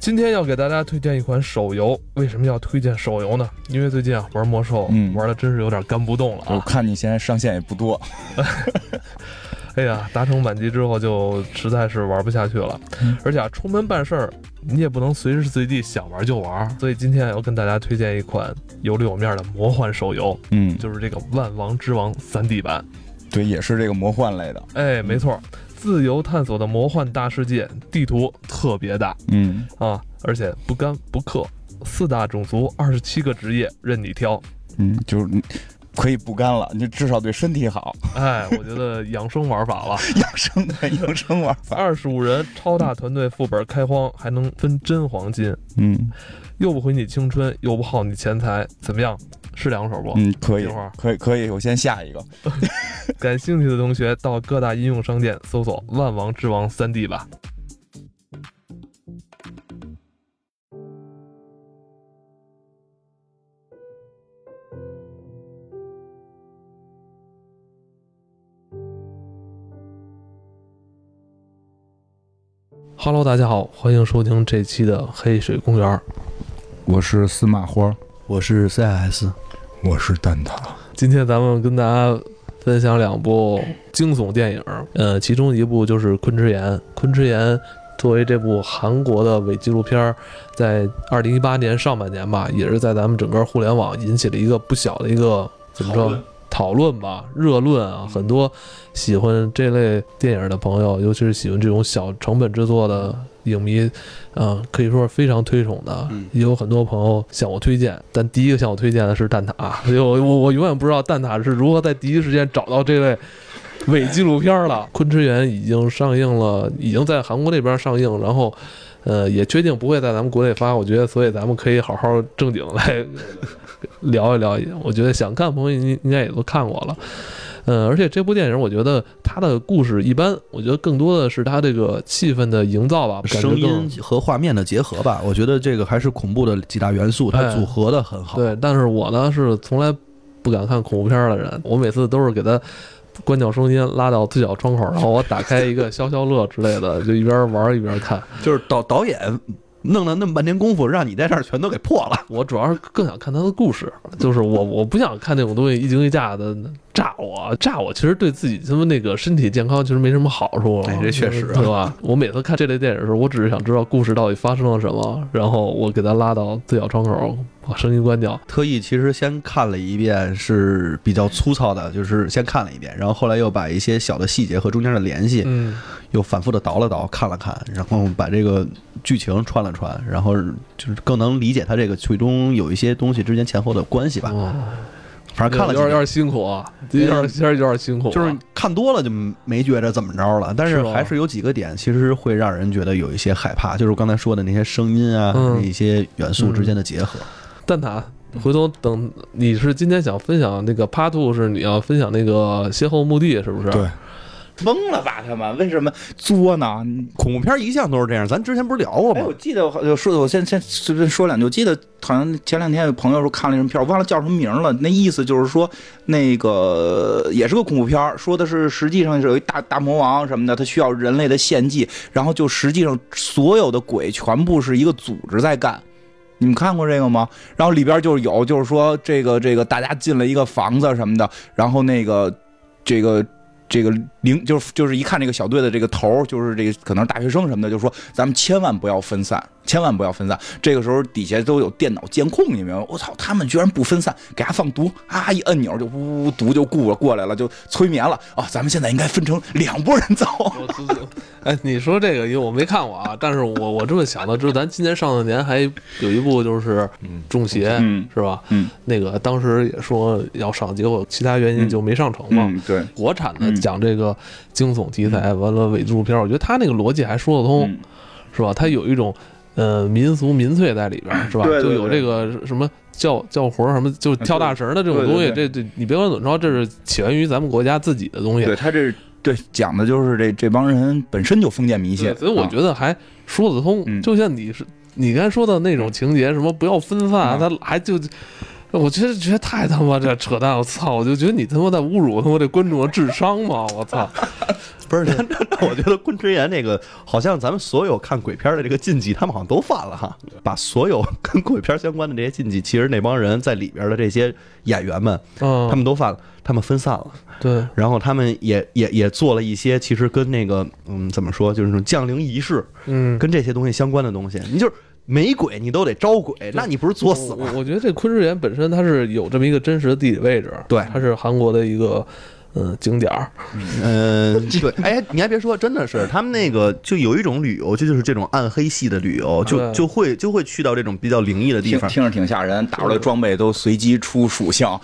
今天要给大家推荐一款手游，为什么要推荐手游呢？因为最近啊玩魔兽，嗯玩的真是有点干不动了我啊！看你现在上线也不多，哎呀，达成满级之后就实在是玩不下去了，嗯而且啊出门办事儿你也不能随时随地想玩就玩，所以今天要跟大家推荐一款有里有面的魔幻手游，嗯，就是这个《万王之王》3D 版。对，也是这个魔幻类的，哎，没错，自由探索的魔幻大世界，地图特别大。嗯，啊，而且不干不氪，四大种族，二十七个职业任你挑。嗯，就是可以不干了，你至少对身体好，哎，我觉得养生玩法了。养生的养生玩法，二十五人超大团队副本开荒，还能分真黄金，嗯又不毁你青春，又不耗你钱财，怎么样？是两手不？嗯，可以可以，可以，我先下一个，感兴趣的同学到各大应用商店搜索《万王之王三 D》吧。Hello，大家好，欢迎收听这期的黑水公园。我是司马花，我是 CS，我是蛋挞，今天咱们跟大家分享两部惊悚电影，呃，其中一部就是《昆池岩》。《昆池岩》作为这部韩国的伪纪录片儿，在二零一八年上半年吧，也是在咱们整个互联网引起了一个不小的一个怎么说讨论。吧，热论啊，很多喜欢这类电影的朋友，尤其是喜欢这种小成本制作的影迷，呃，可以说是非常推崇的。嗯也有很多朋友向我推荐，但第一个向我推荐的是蛋挞，因为我我我永远不知道蛋挞是如何在第一时间找到这类伪纪录片了。《昆池岩》已经上映了，已经在韩国那边上映，然后。呃，也确定不会在咱们国内发，我觉得，所以咱们可以好好正经来聊一聊。我觉得想看的朋友应应该也都看过了，呃，而且这部电影，我觉得它的故事一般，我觉得更多的是它这个气氛的营造吧，声音和画面的结合吧，我觉得这个还是恐怖的几大元素，它哎组合的很好。对，但是我呢是从来不敢看恐怖片的人，我每次都是给他关掉声音，拉到最小窗口，然后我打开一个消消乐之类的，就一边玩一边看。就是导导演弄了那么半天功夫，让你在这儿全都给破了。我主要是更想看他的故事，就是我我不想看那种东西一惊一乍的炸我，炸我其实对自己他妈那个身体健康其实没什么好处，哎这确实啊对吧？我每次看这类电影的时候，我只是想知道故事到底发生了什么，然后我给他拉到最小窗口，把声音关掉。特意其实先看了一遍是比较粗糙的，就是先看了一遍，然后后来又把一些小的细节和中间的联系嗯，又反复的倒了倒，看了看，然后把这个剧情串了串，然后就是更能理解它这个最终有一些东西之间前后的关系吧。哦，反正看了有点有点辛苦啊，有点有点有点辛苦啊，就是看多了就没觉着怎么着了，但是还是有几个点其实会让人觉得有一些害怕，就是我刚才说的那些声音啊，嗯那一些元素之间的结合。蛋挞。回头等你是今天想分享那个 Part Two 是你要分享那个邂逅墓地是不是？对，疯了吧他们？为什么作呢？恐怖片一向都是这样，咱之前不是聊过哎，吗我？记得好像说，我先先随便说两句。我记得好像前两天有朋友说看了一什么片，我忘了叫什么名了。那意思就是说，那个也是个恐怖片，说的是实际上是有一大大魔王什么的，他需要人类的献祭，然后就实际上所有的鬼全部是一个组织在干。你们看过这个吗？然后里边就是有，就是说这个这个大家进了一个房子什么的，然后那个这个这个领就是就是一看这个小队的这个头儿，就是这个可能是大学生什么的，就说咱们千万不要分散，千万不要分散。这个时候底下都有电脑监控，你明白吗？我操，他们居然不分散，给他放毒啊！一按钮就呜呜毒就过过来了，就催眠了啊！咱们现在应该分成两拨人走。哎，你说这个，因为我没看过啊，但是我我这么想的，就是咱今年上半年还有一部就是《中邪》，嗯是吧？嗯，那个当时也说要上，结果其他原因就没上成嘛。嗯，对，国产的嗯讲这个惊悚题材，完了伪纪录片，我觉得他那个逻辑还说得通，嗯是吧？他有一种呃民俗民粹在里边，是吧？对对就有这个什么叫叫活什么，就跳大神的这种东西，这这你别管怎么着，这是起源于咱们国家自己的东西。对他这对讲的就是这这帮人本身就封建迷信，，所以我啊觉得还说得通。嗯就像你是你刚才说的那种情节，什么不要分散，嗯他还就我觉得觉得太他妈这扯淡！我操！我就觉得你他妈在侮辱他妈这观众的智商吗？我操！不是，那那那我觉得昆池岩这个好像咱们所有看鬼片的这个禁忌，他们好像都犯了哈。把所有 跟鬼片相关的这些禁忌，其实那帮人在里边的这些演员们，嗯，他们都犯了，他们分散了。对，然后他们也也也做了一些，其实跟那个嗯怎么说，就是那种降临仪式，嗯，跟这些东西相关的东西。你就是没鬼，你都得招鬼，那你不是作死吗？我我觉得这昆池岩本身它是有这么一个真实的地理位置，对它是韩国的一个嗯景点儿，嗯，对，哎，你还别说，真的是他们那个就有一种旅游，就就是这种暗黑系的旅游，就就会就会去到这种比较灵异的地方。听听着挺吓人，打出来装备都随机出属性啊，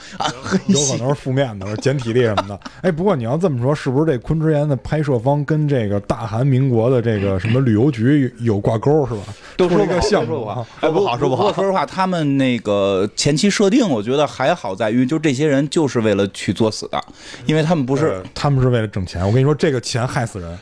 有可能是负面的，减体力什么的。哎，不过你要这么说，是不是这昆池岩的拍摄方跟这个大韩民国的这个什么旅游局有挂钩是吧？都说一个项目啊都说不好，说不好说不过说实话，他们那个前期设定，我觉得还好在于，就这些人就是为了去作死的，因为他们不是呃他们是为了挣钱。我跟你说，这个钱害死人。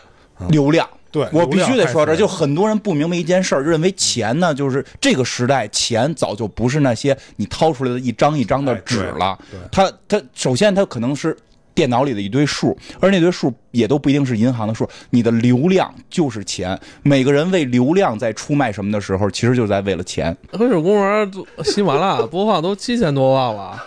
流量。对，我必须得说这就很多人不明白一件事儿，认为钱呢，就是这个时代钱早就不是那些你掏出来的一张一张的纸了哎对对，它它首先它可能是。电脑里的一堆数，而那堆数也都不一定是银行的数。你的流量就是钱，每个人为流量在出卖什么的时候，其实就是在为了钱。黑水公园都喜马拉雅播放都七千多万了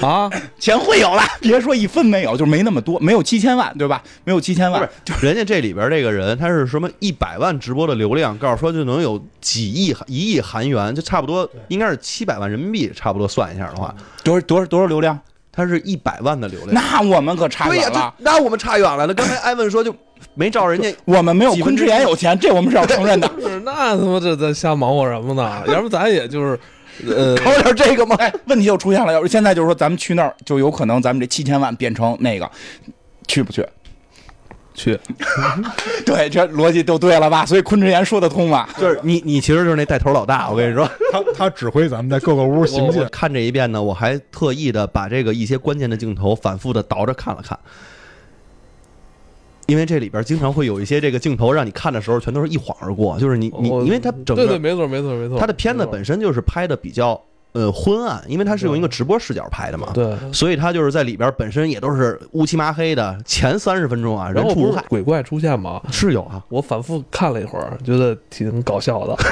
啊！钱会有了，别说一分没有，就没那么多，没有七千万，对吧？没有七千万，就人家这里边这个人，他是什么一百万直播的流量，告诉说就能有几亿、一亿韩元，就差不多应该是七百万人民币，差不多算一下的话，多少多少多少流量？他是一百万的流量。那我们可差对呀，远了。那我们差远了。那刚才艾文说就没照人家我们没有昆池岩有钱，这我们是要承认的。是，那他妈这在瞎忙活什么呢？要不咱也就是，呃，搞点这个吗？哎，问题又出现了，要是现在就是说咱们去那儿，就有可能咱们这七千万变成那个，去不去？去，对，这逻辑就对了吧？所以昆池岩说得通吧？就是你，你其实就是那带头老大。我跟你说，他他指挥咱们在各个屋行进。看这一遍呢，我还特意的把这个一些关键的镜头反复的倒着看了看，因为这里边经常会有一些这个镜头让你看的时候全都是一晃而过，就是你你，因为它整个对对，个没错没错没错，它的片子本身就是拍的比较呃昏暗，因为它是用一个直播视角拍的嘛，对。所以它就是在里边本身也都是乌漆麻黑的，前三十分钟啊人畜无害，鬼怪出现吗？是有啊，我反复看了一会儿，觉得挺搞笑的。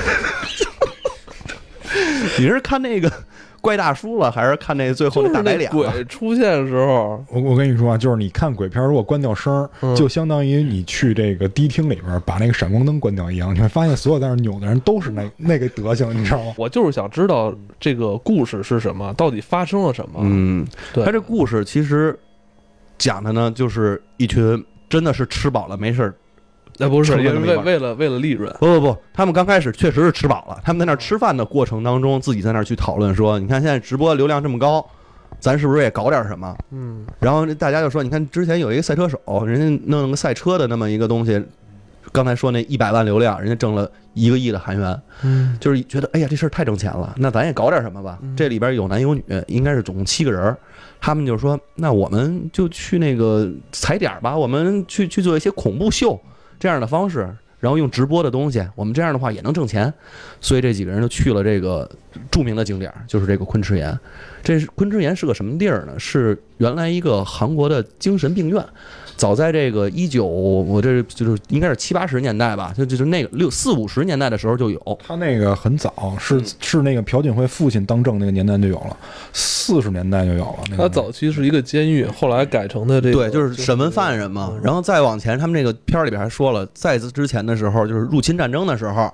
你是看那个怪大叔了，还是看那最后那那大白脸了？鬼出现的时候，我我跟你说啊，就是你看鬼片，如果关掉声，嗯就相当于你去这个迪厅里边把那个闪光灯关掉一样，你会发现所有在那扭的人都是那 那个德行，你知道吗？我就是想知道这个故事是什么，到底发生了什么。嗯，对他这故事其实讲的呢，就是一群真的是吃饱了没事儿。那不是因为为为了为了利润，不不不，他们刚开始确实是吃饱了，他们在那儿吃饭的过程当中，自己在那儿去讨论说，你看现在直播流量这么高，咱是不是也搞点什么？嗯，然后大家就说，你看之前有一个赛车手，人家弄了个赛车的那么一个东西，刚才说那一百万流量，人家挣了一个亿的韩元，嗯，就是觉得哎呀这事儿太挣钱了，那咱也搞点什么吧。嗯。这里边有男有女，应该是总共七个人儿，他们就说那我们就去那个踩点儿吧，我们去去做一些恐怖秀这样的方式。然后用直播的东西，我们这样的话也能挣钱，所以这几个人就去了这个著名的景点，就是这个昆池岩。这是昆池岩是个什么地儿呢？是原来一个韩国的精神病院。早在这个一九，我这就是应该是七八十年代吧，就就是那个六四五十年代的时候就有。他那个很早，是是那个朴槿惠父亲当政那个年代就有了，四十年代就有了。那个它早期是一个监狱，后来改成的这个对，就是审问犯人嘛。然后再往前，他们这个片儿里边还说了，在此之前的时候，就是入侵战争的时候，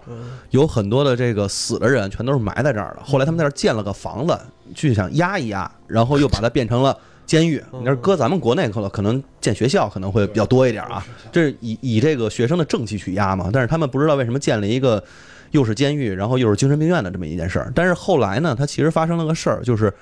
有很多的这个死的人全都是埋在这儿的。后来他们在这儿建了个房子，去想压一压，然后又把它变成了。监狱，你要搁咱们国内可能可能建学校可能会比较多一点啊，这是以以这个学生的正气去压嘛。但是他们不知道为什么建了一个又是监狱，然后又是精神病院的这么一件事儿。但是后来呢，他其实发生了个事儿，就是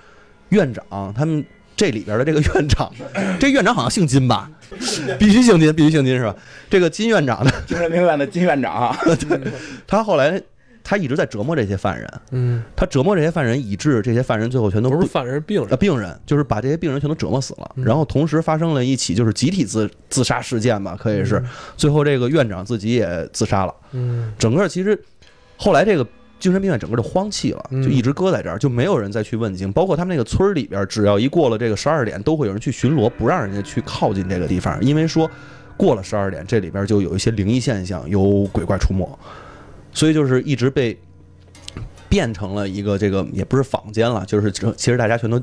院长他们这里边的这个院长，这院长好像姓金吧？必须姓金，必须姓金是吧？这个金院长呢，精神病院的金院长啊，他后来他一直在折磨这些犯人，嗯，他折磨这些犯人，以致这些犯人最后全都不是犯人，是病呃，人。病人就是把这些病人全都折磨死了，嗯。然后同时发生了一起就是集体自自杀事件吧，可以是，最后这个院长自己也自杀了。嗯。整个其实后来这个精神病院整个就荒弃了，嗯。就一直搁在这儿，就没有人再去问津。包括他们那个村儿里边，只要一过了这个十二点，都会有人去巡逻，不让人家去靠近这个地方，因为说过了十二点，这里边就有一些灵异现象，有鬼怪出没，所以就是一直被变成了一个这个也不是坊间了，就是其实大家全都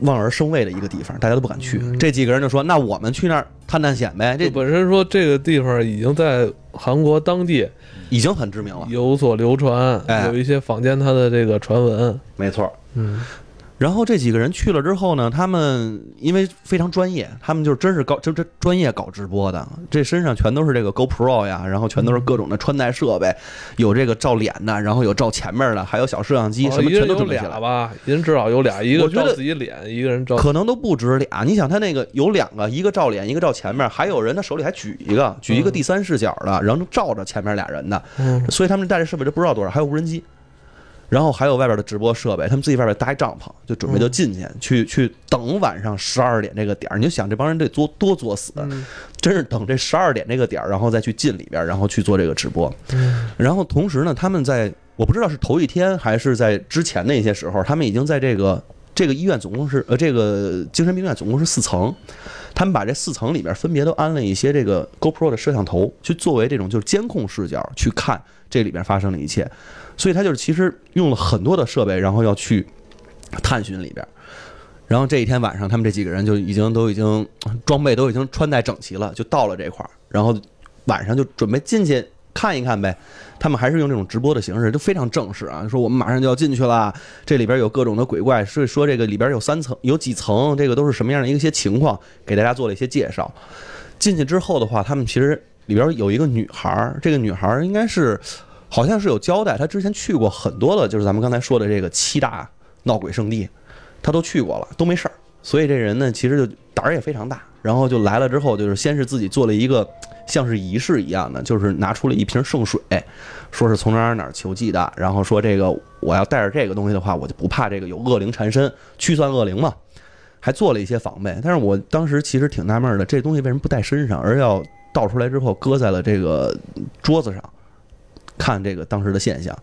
望而生畏的一个地方，大家都不敢去。嗯这几个人就说：“那我们去那儿探探险呗。”就这本身说这个地方已经在韩国当地已经很知名了，有所流传，哎有一些坊间它的这个传闻。没错。嗯，然后这几个人去了之后呢，他们因为非常专业，他们就真是搞这这专业搞直播的，这身上全都是这个 GoPro 呀，然后全都是各种的穿戴设备，有这个照脸的，然后有照前面的，还有小摄像机，什么全都准备起来。俩吧，一人至少有俩，一个照自己脸，一个人照。可能都不止俩，你想他那个有两个，一个照脸，一个照前面，还有人他手里还举一个，举一个第三视角的，然后照着前面俩人的，嗯所以他们带着设备都不知道多少，还有无人机，然后还有外边的直播设备，他们自己外边搭一帐篷，就准备就进去、去去等晚上十二点这个点儿。你就想这帮人得作多作死，嗯。真是等这十二点这个点儿，然后再去进里边，然后去做这个直播。嗯。然后同时呢，他们在我不知道是头一天还是在之前那些时候，他们已经在这个这个医院总共是呃这个精神病院总共是四层，他们把这四层里边分别都安了一些这个 GoPro 的摄像头，去作为这种就是监控视角去看这里边发生的一切，所以他就是其实用了很多的设备，然后要去探寻里边。然后这一天晚上，他们这几个人就已经都已经装备都已经穿戴整齐了，就到了这块儿，然后晚上就准备进去看一看呗。他们还是用这种直播的形式，就非常正式啊，说我们马上就要进去了，这里边有各种的鬼怪，所以说这个里边有三层，有几层，这个都是什么样的一些情况，给大家做了一些介绍。进去之后的话，他们其实里边有一个女孩儿，这个女孩儿应该是好像是有交代，他之前去过很多的，就是咱们刚才说的这个七大闹鬼圣地，他都去过了，都没事儿。所以这人呢，其实就胆儿也非常大，然后就来了之后，就是先是自己做了一个像是仪式一样的，就是拿出了一瓶圣水，说是从哪儿哪儿求寄的，然后说这个我要带着这个东西的话，我就不怕这个有恶灵缠身，驱散恶灵嘛。还做了一些防备，但是我当时其实挺纳闷的，这东西为什么不带身上，而要倒出来之后搁在了这个桌子上，看这个当时的现象，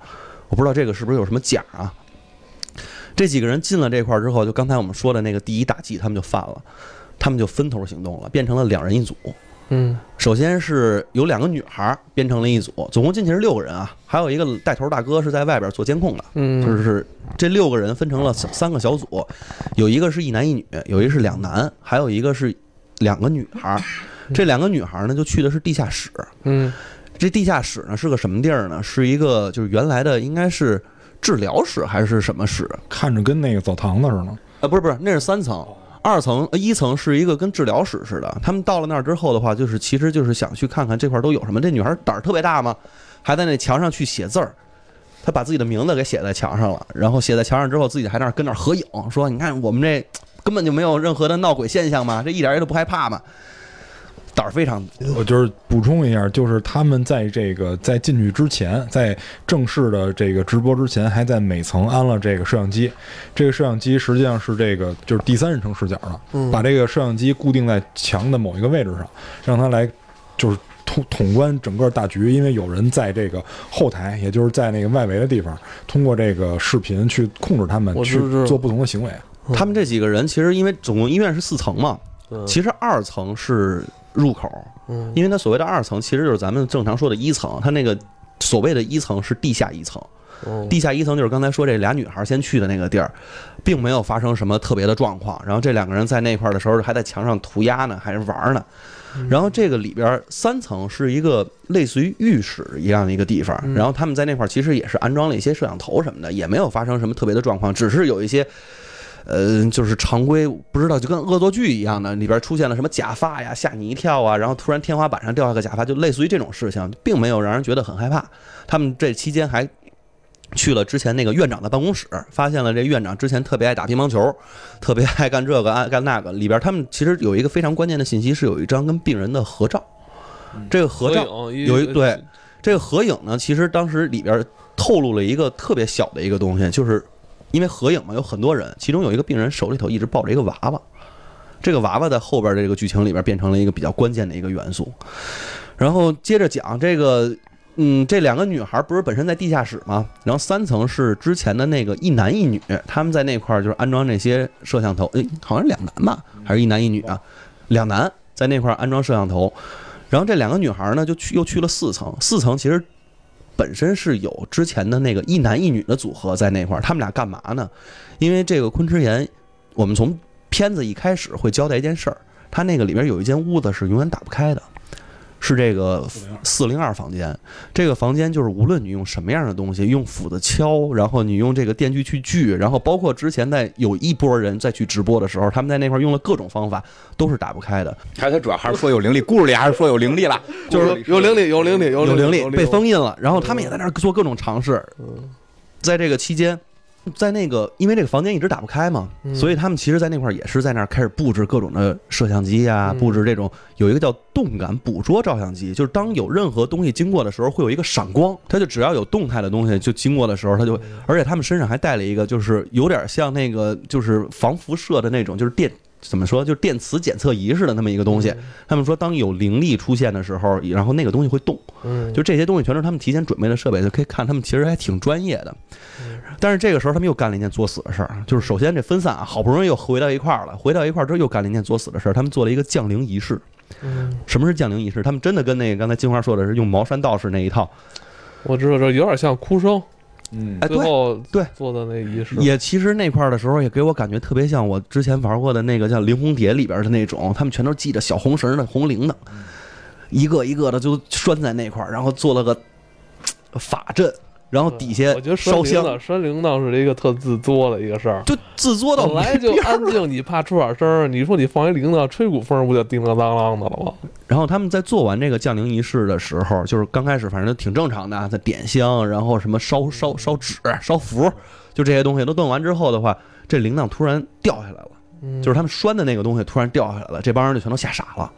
我不知道这个是不是有什么假啊？这几个人进了这块儿之后，就刚才我们说的那个第一大忌，他们就犯了，他们就分头行动了，变成了两人一组。嗯首先是有两个女孩儿编成了一组，总共进去是六个人啊，还有一个带头大哥是在外边做监控的，嗯就嗯是这六个人分成了三三个小组，有一个是一男一女，有一个是两男，还有一个是两个女孩儿。这两个女孩儿呢，就去的是地下室。嗯这地下室呢是个什么地儿呢？是一个就是原来的应该是治疗室还是什么室？看着跟那个澡堂子似的。啊，不是不是，那是三层。二层、呃一层是一个跟治疗室似的。他们到了那儿之后的话，就是其实就是想去看看这块儿都有什么。这女孩胆儿特别大嘛，还在那墙上去写字儿。她把自己的名字给写在墙上了，然后写在墙上之后，自己还在那儿跟那儿合影，说：“你看我们这根本就没有任何的闹鬼现象嘛，这一点儿也都不害怕嘛。”胆儿非常我就是补充一下，就是他们在这个在进去之前，在正式的这个直播之前，还在每层安了这个摄像机。这个摄像机实际上是这个就是第三人称视角的，把这个摄像机固定在墙的某一个位置上，让它来就是统统观整个大局。因为有人在这个后台，也就是在那个外围的地方，通过这个视频去控制他们去做不同的行为。他们这几个人其实因为总共医院是四层嘛，嗯其实二层是入口，嗯因为它所谓的二层其实就是咱们正常说的一层，它那个所谓的一层是地下一层，嗯地下一层就是刚才说这俩女孩先去的那个地儿，并没有发生什么特别的状况。然后这两个人在那块儿的时候还在墙上涂鸦呢，还是玩呢。然后这个里边三层是一个类似于浴室一样的一个地方，然后他们在那块儿其实也是安装了一些摄像头什么的，也没有发生什么特别的状况，只是有一些。呃，就是常规不知道，就跟恶作剧一样的，里边出现了什么假发呀，吓你一跳啊，然后突然天花板上掉下个假发，就类似于这种事情，并没有让人觉得很害怕。他们这期间还去了之前那个院长的办公室，发现了这院长之前特别爱打乒乓球，特别爱干这个爱干那个。里边他们其实有一个非常关键的信息，是有一张跟病人的合照。这个合照有一对这个合影呢，其实当时里边透露了一个特别小的一个东西，就是因为合影嘛，有很多人，其中有一个病人手里头一直抱着一个娃娃，这个娃娃在后边的这个剧情里边变成了一个比较关键的一个元素。然后接着讲这个嗯，这两个女孩不是本身在地下室吗？然后三层是之前的那个一男一女，他们在那块儿就是安装那些摄像头，诶，好像是两男吧，还是一男一女啊？两男在那块儿安装摄像头，然后这两个女孩呢就去又去了四层，四层其实本身是有之前的那个一男一女的组合在那块儿，他们俩干嘛呢？因为这个昆池岩，我们从片子一开始会交代一件事儿，它那个里边有一间屋子是永远打不开的，是这个四零二房间。这个房间就是无论你用什么样的东西，用斧子敲，然后你用这个电锯去锯，然后包括之前在有一波人再去直播的时候，他们在那块用了各种方法，都是打不开的。还是他主要还是说有灵力，故事里还是说有灵力了，就是有灵力，有灵力，有有灵力力被封印了，然后他们也在那儿做各种尝试。在这个期间，在那个因为这个房间一直打不开嘛，嗯所以他们其实，在那块儿也是在那儿开始布置各种的摄像机啊、嗯布置这种有一个叫动感捕捉照相机，就是当有任何东西经过的时候，会有一个闪光，它就只要有动态的东西就经过的时候，它就会，而且他们身上还带了一个，就是有点像那个就是防辐射的那种，就是电。怎么说？就是电磁检测仪似的那么一个东西。他们说，当有灵力出现的时候，然后那个东西会动，嗯，就这些东西全是他们提前准备的设备，就可以看他们其实还挺专业的嗯。但是这个时候他们又干了一件作死的事儿，就是首先这分散啊，好不容易又回到一块儿了，回到一块儿之后又干了一件作死的事儿，他们做了一个降灵仪式。嗯，什么是降灵仪式？他们真的跟那个刚才金花说的是用茅山道士那一套，我知道这有点像哭声，嗯哎，对。最后对做的那仪式，也其实那块儿的时候，也给我感觉特别像我之前玩过的那个叫《灵红蝶》里边的那种，他们全都系着小红绳的红铃的，一个一个的就拴在那块儿，然后做了个法阵，然后底下我觉得烧香，拴铃铛，拴铃铛是一个特自作的一个事儿。就自作到本来就安静，你怕出点声儿，你说你放一铃铛，吹股风不就叮当当啷的了吗？然后他们在做完这个降灵仪式的时候，就是刚开始反正挺正常的啊，在点香，然后什么烧烧烧纸、烧符，就这些东西都弄完之后的话，这铃铛突然掉下来了，嗯就是他们拴的那个东西突然掉下来了，这帮人就全都吓傻了。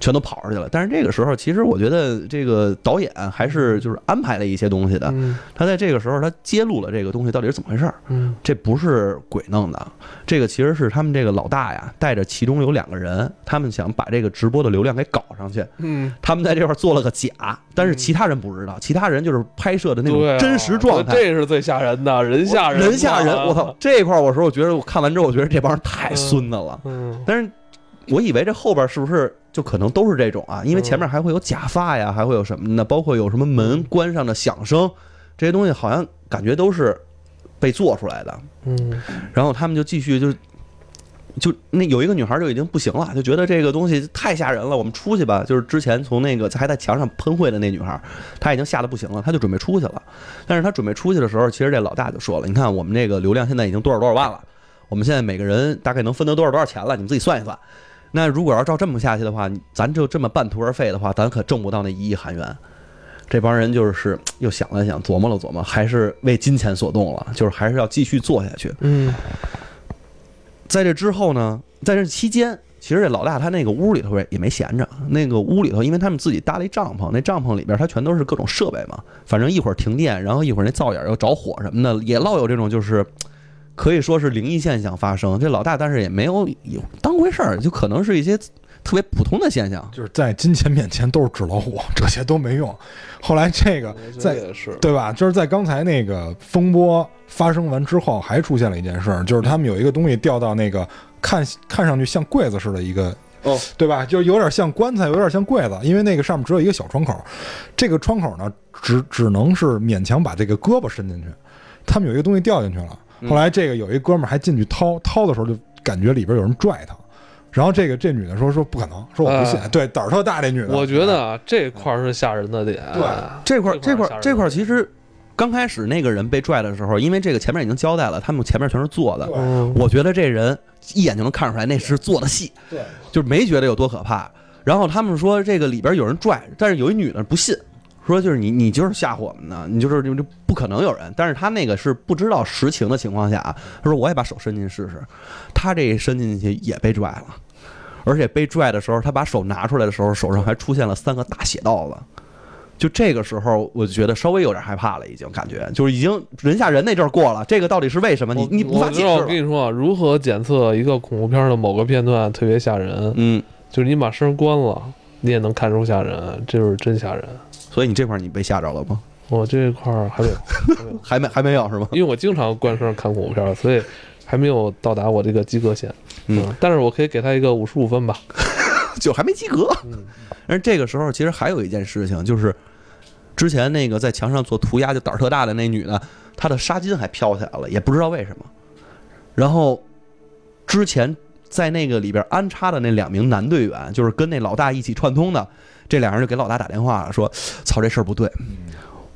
全都跑出去了，但是这个时候，其实我觉得这个导演还是就是安排了一些东西的。嗯他在这个时候，他揭露了这个东西到底是怎么回事儿。嗯这不是鬼弄的，这个其实是他们这个老大呀，带着其中有两个人，他们想把这个直播的流量给搞上去。嗯，他们在这块做了个假，但是其他人不知道，其他人就是拍摄的那种真实状态。这是最吓人的，人吓人，人吓人，我操！！这一块我说，我觉得我看完之后，我觉得这帮人太孙子了。嗯但是我以为这后边是不是就可能都是这种啊？因为前面还会有假发呀，还会有什么呢？包括有什么门关上的响声，这些东西好像感觉都是被做出来的。嗯然后他们就继续就就那有一个女孩就已经不行了，就觉得这个东西太吓人了，我们出去吧。就是之前从那个还在墙上喷绘的那女孩，她已经吓得不行了，她就准备出去了。但是她准备出去的时候，其实这老大就说了：“你看我们这个流量现在已经多少多少万了，我们现在每个人大概能分得多少多少钱了，你们自己算一算。那如果要照这么下去的话，咱就这么半途而废的话，咱可挣不到那一亿韩元。”这帮人就是又想了想，琢磨了琢磨，还是为金钱所动了，就是还是要继续做下去。嗯在这之后呢，在这期间，其实这老大他那个屋里头也没闲着，那个屋里头，因为他们自己搭了一帐篷，那帐篷里边它全都是各种设备嘛，反正一会儿停电，然后一会儿那灶眼又着火什么的，也老有这种就是。可以说是灵异现象发生，这老大但是也没有有当回事儿，就可能是一些特别普通的现象。就是在金钱面前都是纸老虎，这些都没用。后来这个在对吧？就是在刚才那个风波发生完之后，还出现了一件事儿，就是他们有一个东西掉到那个看看上去像柜子似的一个。哦，对吧？就有点像棺材，有点像柜子，因为那个上面只有一个小窗口，这个窗口呢，只只能是勉强把这个胳膊伸进去。他们有一个东西掉进去了，嗯后来这个有一哥们儿还进去掏，掏的时候就感觉里边有人拽他，然后这个这女的说说不可能，说我不信，啊对胆儿特大这女的，我觉得啊，这块儿是吓人的点。对这块儿这块儿这块儿其实刚开始那个人被拽的时候，因为这个前面已经交代了，他们前面全是做的，嗯我觉得这人一眼就能看出来那是做的戏，对，就是没觉得有多可怕。然后他们说这个里边有人拽，但是有一女的不信，说就是你你就是吓唬我们呢，你就是就就不可能有人。但是他那个是不知道实情的情况下，他说我也把手伸进去试试，他这一伸进去也被拽了。而且被拽的时候，他把手拿出来的时候，手上还出现了三个大血道子。就这个时候，我就觉得稍微有点害怕了，已经感觉就是已经人吓人那阵儿过了。这个到底是为什么？你你无法解释我。跟你说啊，如何检测一个恐怖片的某个片段特别吓人，嗯，就是你把声关了，你也能看出吓人，这就是真吓人。所以你这块儿你被吓着了吗？我这块儿还没有，还没有，还没有是吗？因为我经常关声看恐怖片儿，所以还没有到达我这个及格线。嗯，但是我可以给他一个五十五分吧。就还没及格。嗯，而这个时候其实还有一件事情，就是之前那个在墙上做涂鸦就胆儿特大的那女的，她的纱巾还飘起来了，也不知道为什么。然后之前在那个里边安插的那两名男队员，就是跟那老大一起串通的，这俩人就给老大打电话了，说：“操，这事儿不对。”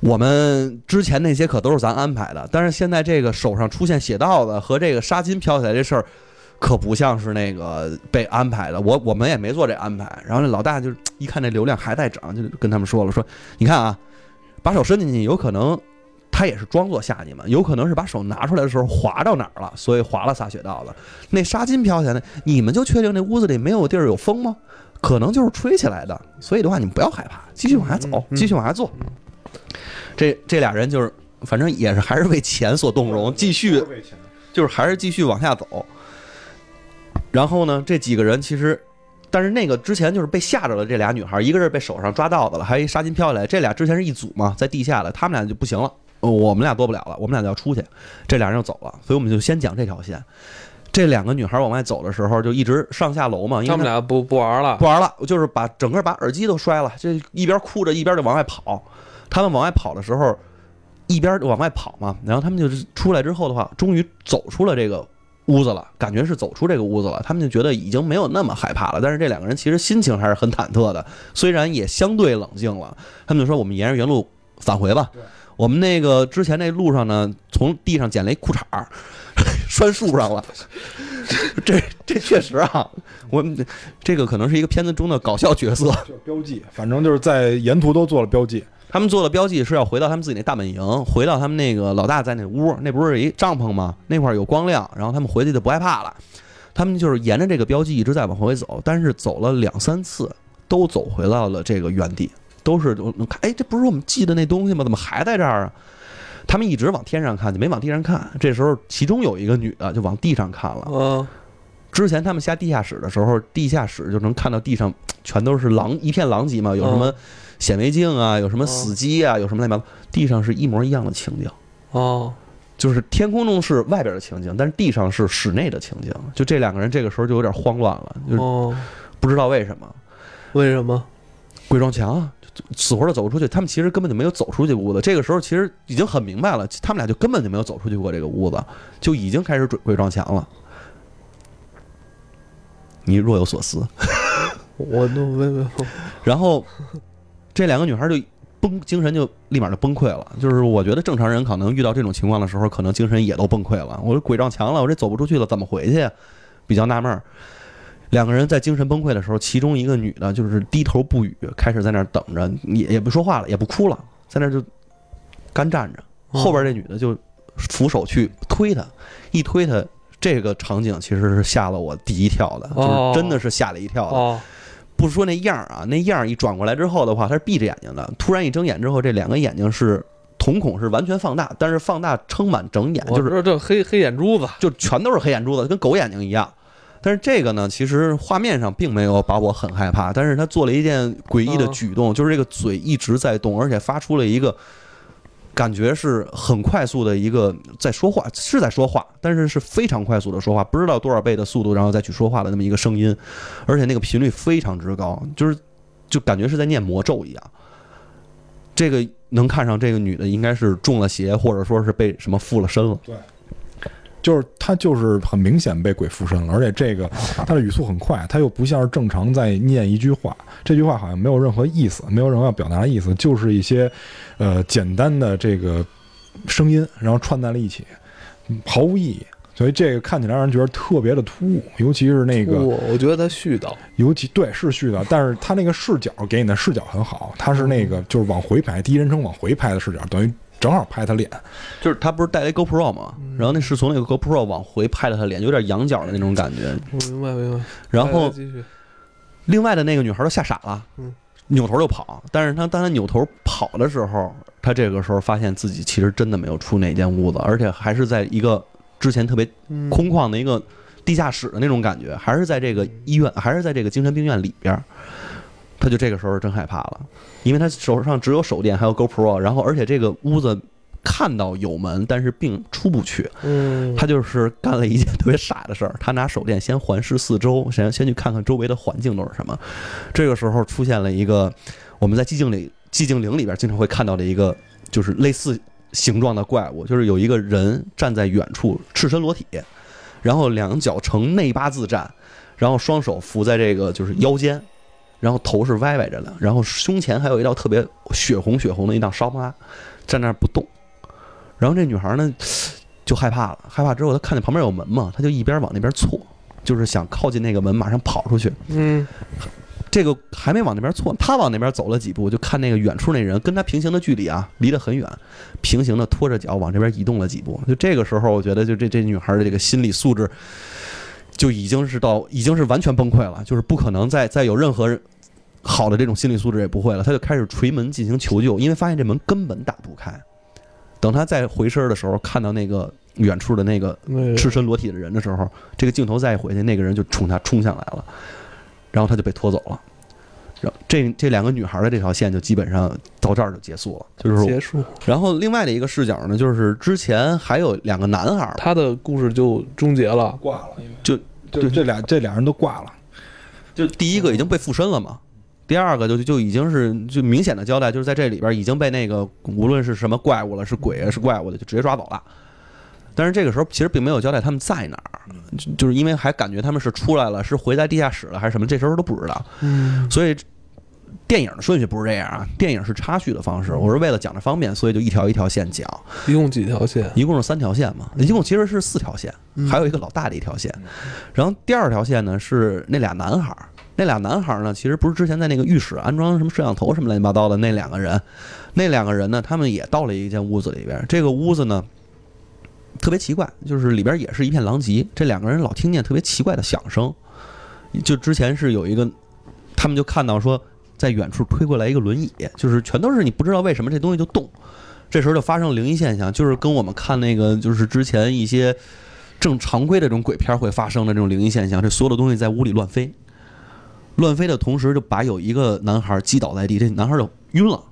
我们之前那些可都是咱安排的，但是现在这个手上出现血道子和这个纱巾飘起来这事儿，可不像是那个被安排的。我我们也没做这安排。然后那老大就一看这流量还在涨，就跟他们说了，说你看啊，把手伸进去，有可能他也是装作吓你们，有可能是把手拿出来的时候划到哪儿了，所以划了仨血道子。那纱巾飘起来，你们就确定那屋子里没有地儿有风吗？可能就是吹起来的。所以的话，你们不要害怕，继续往下走，嗯继续往下做。这这俩人就是，反正也是还是为钱所动容，继续就是还是继续往下走。然后呢，这几个人其实，但是那个之前就是被吓着了，这俩女孩，一个是被手上抓到的了，还有一纱巾飘下来，这俩之前是一组嘛，在地下的，他们俩就不行了，呃我们俩做不了了，我们俩就要出去，这俩人就走了，所以我们就先讲这条线。这两个女孩往外走的时候，就一直上下楼嘛，因为他们俩不不玩了不。玩了，就是把整个把耳机都摔了，这一边哭着一边就往外跑。他们往外跑的时候，一边往外跑嘛，然后他们就是出来之后的话，终于走出了这个屋子了，感觉是走出这个屋子了。他们就觉得已经没有那么害怕了，但是这两个人其实心情还是很忐忑的，虽然也相对冷静了。他们就说：“我们沿着原路返回吧。”我们那个之前那路上呢，从地上捡了一裤衩儿，拴树上了。这这确实啊，我们这个可能是一个片子中的搞笑角色。就是标记，反正就是在沿途都做了标记。他们做的标记是要回到他们自己那大本营，回到他们那个老大在那屋，那不是一帐篷吗？那块儿有光亮，然后他们回去就不害怕了。他们就是沿着这个标记一直在往回走，但是走了两三次，都走回到了这个原地，都是我们看，哎，这不是我们记的那东西吗？怎么还在这儿啊？他们一直往天上看，就没往地上看。这时候，其中有一个女的就往地上看了。嗯，之前他们下地下室的时候，地下室就能看到地上全都是狼一片狼藉嘛，有什么显微镜啊，有什么死机啊，有什么乱七八糟，地上是一模一样的情景，哦，就是天空中是外边的情景，但是地上是室内的情景。就这两个人这个时候就有点慌乱了，就是哦，不知道为什么为什么？鬼撞墙死活的走不出去。他们其实根本就没有走出去屋子，这个时候其实已经很明白了，他们俩就根本就没有走出去过这个屋子，就已经开始准备撞墙了。你若有所思。我都没没 然后这两个女孩就崩，精神就立马就崩溃了。就是我觉得正常人可能遇到这种情况的时候，可能精神也都崩溃了。我说鬼撞墙了，我这走不出去了，怎么回去？比较纳闷儿。两个人在精神崩溃的时候，其中一个女的就是低头不语，开始在那儿等着，也也不说话了，也不哭了，在那儿就干站着。后边这女的就扶手去推她，一推她，这个场景其实是吓了我第一跳的，就是真的是吓了一跳的。哦，不说那样儿啊，那样儿一转过来之后的话，他是闭着眼睛的。突然一睁眼之后，这两个眼睛是瞳孔是完全放大，但是放大撑满整眼，就是这黑黑眼珠子，就全都是黑眼珠子，跟狗眼睛一样。但是这个呢，其实画面上并没有把我很害怕，但是他做了一件诡异的举动，就是这个嘴一直在动，而且发出了一个感觉是很快速的一个在说话，是在说话，但是是非常快速的说话，不知道多少倍的速度，然后再去说话的那么一个声音，而且那个频率非常之高，就是就感觉是在念魔咒一样。这个能看上这个女的，应该是中了邪，或者说是被什么附了身了。就是他就是很明显被鬼附身了，而且这个 他的语速很快，他又不像是正常在念一句话，这句话好像没有任何意思，没有任何要表达的意思，就是一些呃简单的这个声音，然后串在了一起，嗯毫无意义。所以这个看起来让人觉得特别的突兀，尤其是那个，我我觉得他絮叨，尤其对是絮叨，但是他那个视角给你的视角很好，他是那个就是往回拍，第一人称往回拍的视角，等于正好拍他脸，就是他不是带了一 GoPro 吗？然后那是从那个 GoPro 往回拍了他脸，有点仰角的那种感觉。我明白明白。然后另外的那个女孩都吓傻了嗯，扭头就跑。但是她当她扭头跑的时候，她这个时候发现自己其实真的没有出那间屋子，而且还是在一个之前特别嗯空旷的一个地下室的那种感觉，还是在这个医院，还是在这个精神病院里边儿。他就这个时候真害怕了，因为他手上只有手电还有 GoPro，然后而且这个屋子看到有门，但是并出不去。嗯，他就是干了一件特别傻的事儿，他拿手电先环视四周，先先去看看周围的环境都是什么。这个时候出现了一个我们在寂静里寂静岭里边经常会看到的一个，就是类似形状的怪物，就是有一个人站在远处，赤身裸体，然后两脚呈内八字站，然后双手扶在这个就是腰间。然后头是歪歪着的，然后胸前还有一道特别血红血红的一道伤疤，站那儿不动。然后这女孩呢就害怕了，害怕之后她看见旁边有门嘛，她就一边往那边错，就是想靠近那个门，马上跑出去。嗯，这个还没往那边错，她往那边走了几步，就看那个远处那人跟她平行的距离啊，离得很远，平行的拖着脚往这边移动了几步。就这个时候，我觉得就这这女孩的这个心理素质就已经是到已经是完全崩溃了，就是不可能再再有任何人好的这种心理素质也不会了，他就开始捶门进行求救，因为发现这门根本打不开。等他再回身的时候，看到那个远处的那个赤身裸体的人的时候，这个镜头再一回去，那个人就冲他冲下来了，然后他就被拖走了。然后这这两个女孩的这条线就基本上到这儿就结束了，就是结束，然后另外的一个视角呢，就是之前还有两个男孩儿，他的故事就终结了。挂了，就就这俩这俩人都挂了。就第一个已经被附身了嘛，第二个就就就已经是就明显的交代，就是在这里边已经被那个无论是什么怪物了，是鬼啊是怪物的，就直接抓走了。但是这个时候其实并没有交代他们在哪儿，就就是因为还感觉他们是出来了，是回在地下室了还是什么，这时候都不知道。嗯，所以电影的顺序不是这样啊，电影是插叙的方式。我是为了讲着方便，所以就一条一条线讲，一共几条线？一共是三条线嘛，一共其实是四条线，还有一个老大的一条线。然后第二条线呢是那俩男孩儿，那俩男孩呢其实不是之前在那个浴室安装什么摄像头什么乱七八糟的那两个人，那两个人呢他们也到了一间屋子里边，这个屋子呢。特别奇怪，就是里边也是一片狼藉。这两个人老听见特别奇怪的响声，就之前是有一个，他们就看到说，在远处推过来一个轮椅，就是全都是你不知道为什么这东西就动。这时候就发生灵异现象，就是跟我们看那个就是之前一些正常规的这种鬼片会发生的这种灵异现象，这所有的东西在屋里乱飞，乱飞的同时就把有一个男孩击倒在地，这男孩就晕了，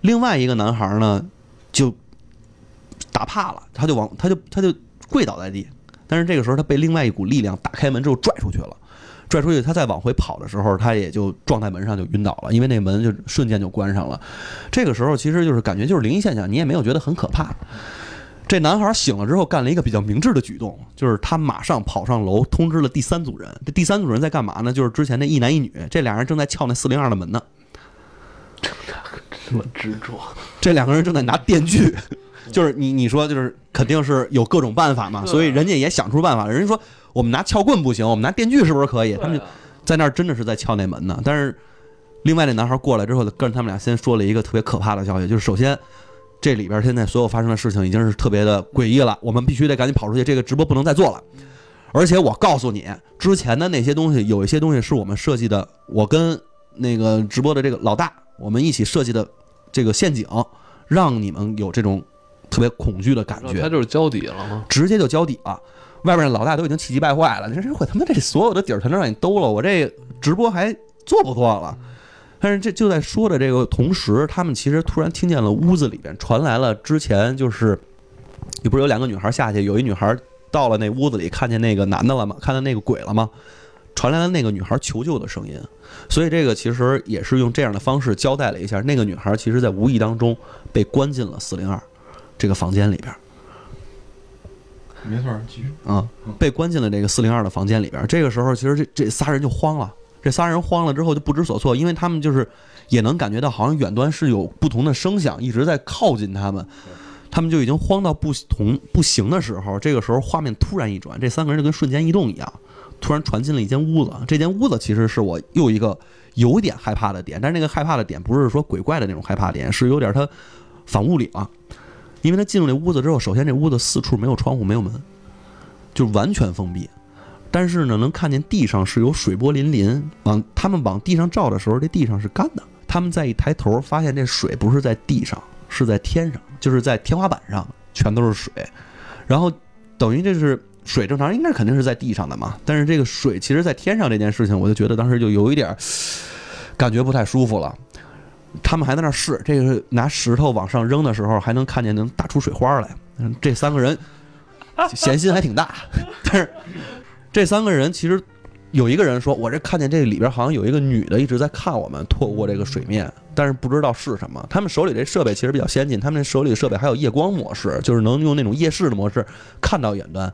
另外一个男孩呢就打怕了，他就往他就他就跪倒在地，但是这个时候他被另外一股力量打开门之后拽出去了。拽出去，他再往回跑的时候，他也就撞在门上就晕倒了，因为那门就瞬间就关上了。这个时候其实就是感觉就是灵异现象，你也没有觉得很可怕。这男孩醒了之后干了一个比较明智的举动，就是他马上跑上楼通知了第三组人。这第三组人在干嘛呢？就是之前那一男一女，这俩人正在撬那四零二的门呢。这么执着，这两个人正在拿电锯，就是你你说就是肯定是有各种办法嘛，所以人家也想出办法了。人家说我们拿撬棍不行，我们拿电锯是不是可以？他们就在那儿真的是在撬那门呢。但是另外那男孩过来之后，跟着他们俩先说了一个特别可怕的消息，就是首先这里边现在所有发生的事情已经是特别的诡异了，我们必须得赶紧跑出去，这个直播不能再做了。而且我告诉你，之前的那些东西，有一些东西是我们设计的，我跟那个直播的这个老大，我们一起设计的这个陷阱，让你们有这种特别恐惧的感觉。他就是交底了吗？直接就交底了。外边的老大都已经气急败坏了，你说我他妈这所有的底儿全都让你兜了，我这直播还做不做了？但是这就在说的这个同时，他们其实突然听见了屋子里边传来了之前就是，你不是有两个女孩下去，有一女孩到了那屋子里看见那个男的了吗？看到那个鬼了吗？传来了那个女孩求救的声音，所以这个其实也是用这样的方式交代了一下，那个女孩其实在无意当中被关进了四零二这个房间里边。没错，继续。啊，被关进了这个四零二的房间里边儿。这个时候，其实这这仨人就慌了。这仨人慌了之后就不知所措，因为他们就是也能感觉到，好像远端是有不同的声响一直在靠近他们。他们就已经慌到不同不行的时候，这个时候画面突然一转，这三个人就跟瞬间移动一样，突然传进了一间屋子。这间屋子其实是我又一个有点害怕的点，但是那个害怕的点不是说鬼怪的那种害怕点，是有点他反物理了。因为他进入这屋子之后，首先这屋子四处没有窗户，没有门，就完全封闭。但是呢，能看见地上是有水波粼粼，往他们往地上照的时候，这地上是干的。他们再一抬头，发现这水不是在地上，是在天上，就是在天花板上，全都是水。然后等于这是水正常应该肯定是在地上的嘛，但是这个水其实在天上这件事情，我就觉得当时就有一点感觉不太舒服了。他们还在那儿试，这个拿石头往上扔的时候，还能看见能打出水花来。这三个人闲心还挺大，但是这三个人其实有一个人说：“我这看见这里边好像有一个女的一直在看我们，透过这个水面，但是不知道是什么。”他们手里这设备其实比较先进，他们这手里的设备还有夜光模式，就是能用那种夜视的模式看到远端。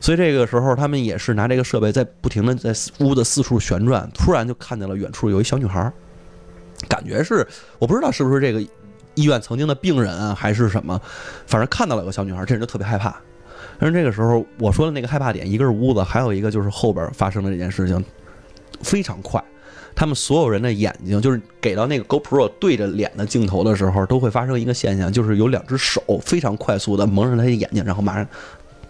所以这个时候他们也是拿这个设备在不停的在屋子四处旋转，突然就看见了远处有一小女孩儿，感觉是我不知道是不是这个医院曾经的病人啊，还是什么，反正看到了有个小女孩儿，这人就特别害怕。但是这个时候我说的那个害怕点，一个是屋子，还有一个就是后边发生的这件事情非常快。他们所有人的眼睛，就是给到那个 GoPro 对着脸的镜头的时候，都会发生一个现象，就是有两只手非常快速的蒙上他的眼睛，然后马上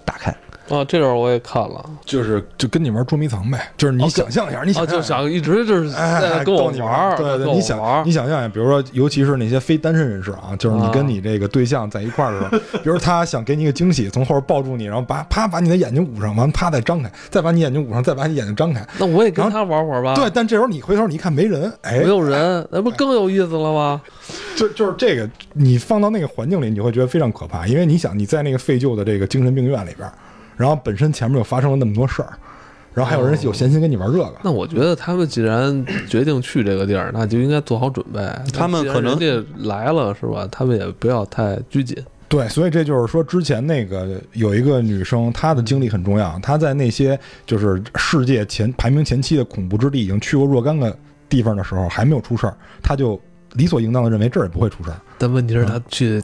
打开。啊，这段我也看了，就是就跟你玩捉迷藏呗，就是你哦想象一下，你啊，想象就想一直就是哎，在跟我玩儿，对对，你想玩你想象一下，比如说，尤其是那些非单身人士啊，就是你啊跟你这个对象在一块儿的时候，比如他想给你一个惊喜，从后边抱住你，然后把啪把你的眼睛捂上，完啪再张开，再把你眼睛捂上，再把你眼睛张开。那我也跟他玩会儿吧。对，，但这时候你回头你一看没人，哎没，有人，那不更有意思了吗？就就是这个，你放到那个环境里，你会觉得非常可怕，因为你想你在那个废旧的这个精神病院里边，然后本身前面又发生了那么多事儿，然后还有人有闲心跟你玩这个，那我觉得他们既然决定去这个地儿，那就应该做好准备。他们可能来了是吧？他们也不要太拘谨。对，所以这就是说，之前那个有一个女生，她的经历很重要。她在那些就是世界前排名前七的恐怖之地，已经去过若干个地方的时候，还没有出事儿，她就理所应当的认为这儿也不会出事儿。但问题是，她去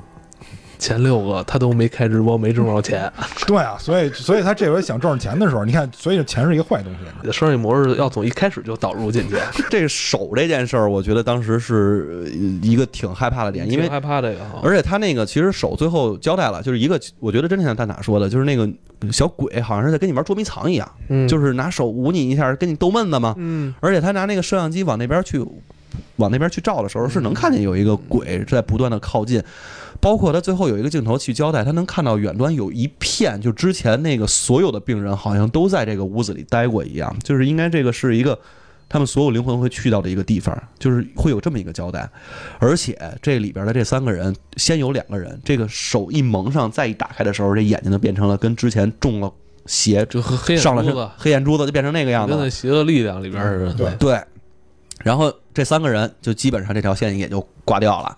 前六个他都没开直播，没挣着钱。对啊，所以所以他这回想挣着钱的时候，你看，所以钱是一个坏东西。你的商业模式要从一开始就导入进去，这个手这件事儿，我觉得当时是呃一个挺害怕的点，因为挺害怕这个。而且他那个其实手最后交代了，就是一个我觉得真的像蛋挞说的，就是那个小鬼好像是在跟你玩捉迷藏一样，嗯，就是拿手捂你一下，跟你逗闷子嘛。嗯，而且他拿那个摄像机往那边去，往那边去照的时候，是能看见有一个鬼在不断的靠近。包括他最后有一个镜头去交代，他能看到远端有一片，就之前那个所有的病人好像都在这个屋子里待过一样，就是应该这个是一个他们所有灵魂会去到的一个地方，就是会有这么一个交代。而且这里边的这三个人，先有两个人，这个手一蒙上，再一打开的时候，这眼睛就变成了跟之前中了邪就和黑眼上了珠子，黑眼珠子，就变成那个样子了跟那。邪恶力量里边似的。对对，然后这三个人就基本上这条线也就挂掉了。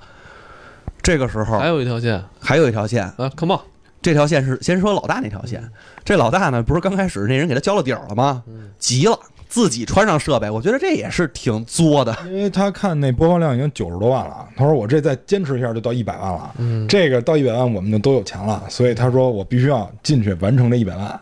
这个时候还有一条线还有一条线，啊，Come on，这条线是先说老大那条线。这老大呢，不是刚开始那人给他交了底儿了吗？急了，自己穿上设备，我觉得这也是挺作的。因为他看那播放量已经九十多万了，他说我这再坚持一下就到一百万了，嗯，这个到一百万我们就都有钱了，所以他说我必须要进去完成这一百万。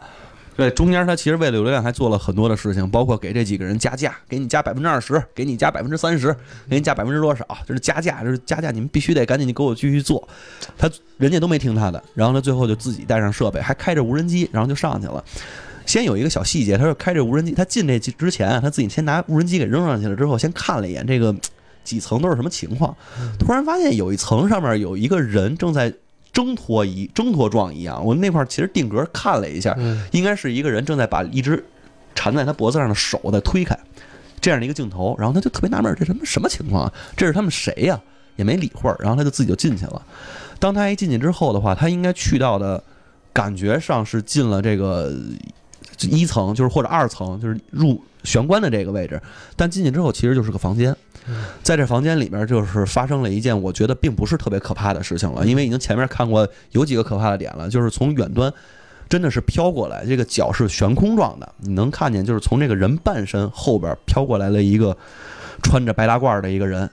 对，中间他其实为了流量还做了很多的事情，包括给这几个人加价，给你加百分之二十，给你加百分之三十，给你加百分之多少，就是加价，就是加价，你们必须得赶紧给我继续做。他人家都没听他的，然后他最后就自己带上设备，还开着无人机，然后就上去了。先有一个小细节，他说开着无人机，他进这之前，他自己先拿无人机给扔上去了，之后先看了一眼这个几层都是什么情况，突然发现有一层上面有一个人正在挣脱一挣脱状一样，我那块儿其实定格看了一下，嗯应该是一个人正在把一只缠在他脖子上的手在推开，这样的一个镜头，然后他就特别纳闷，这什么什么情况啊？这是他们谁呀、也没理会儿，然后他就自己就进去了。当他一进去之后的话，他应该去到的感觉上是进了这个一层，就是或者二层，就是入玄关的这个位置。但进去之后，其实就是个房间，在这房间里面，就是发生了一件我觉得并不是特别可怕的事情了，因为已经前面看过有几个可怕的点了，就是从远端真的是飘过来，这个脚是悬空状的，你能看见就是从这个人半身后边飘过来了一个穿着白大褂的一个人。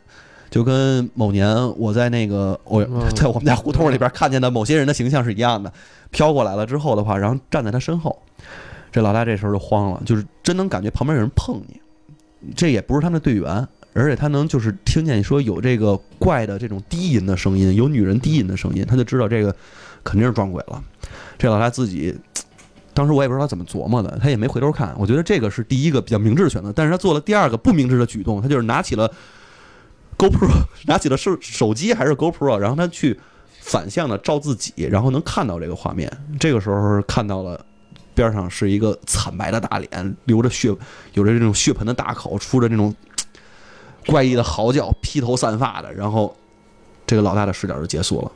就跟某年我在那个我嗯在我们家胡同里边看见的某些人的形象是一样的，飘过来了之后的话，然后站在他身后，这老大这时候就慌了，就是真能感觉旁边有人碰你，这也不是他们的队员，而且他能就是听见说有这个怪的这种低吟的声音，有女人低吟的声音，他就知道这个肯定是撞鬼了。这老大自己，当时我也不知道他怎么琢磨的，他也没回头看。我觉得这个是第一个比较明智的选择，但是他做了第二个不明智的举动，他就是拿起了 GoPro，拿起了手手机还是 GoPro，然后他去反向的照自己，然后能看到这个画面。这个时候看到了。边上是一个惨白的大脸，流着血，有着这种血盆的大口，出着这种怪异的嚎叫，披头散发的，然后这个老大的视角就结束了，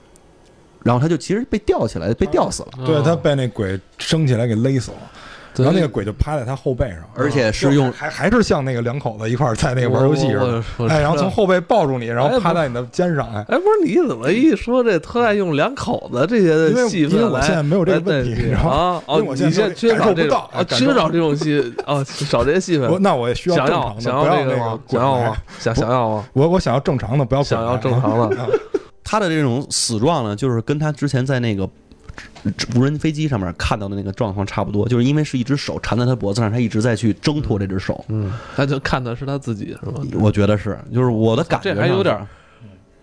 然后他就其实被吊起来，被吊死了，对他被那鬼升起来给勒死了，然后那个鬼就趴在他后背上，而且是用还还是像那个两口子一块儿在那个玩游戏似的，哎，然后从后背抱住你，然后趴在你的肩上，哎，哎，不是你怎么一说这特爱用两口子这些戏份因为我来现在没有这个来问题代替然后啊哦因为，我你现在缺少感受不这种啊，到缺少这种戏啊，少这些戏份。我那我也需要想要正常的，想不要那这个想要吗？想想要吗？我我想要正常的，不要想要正常的。他的这种死状呢，就是跟他之前在那个无人飞机上面看到的那个状况差不多，就是因为是一只手缠在他脖子上，他一直在去挣脱这只手。嗯，他就看的是他自己是吗？我觉得是，就是我的感觉这还有点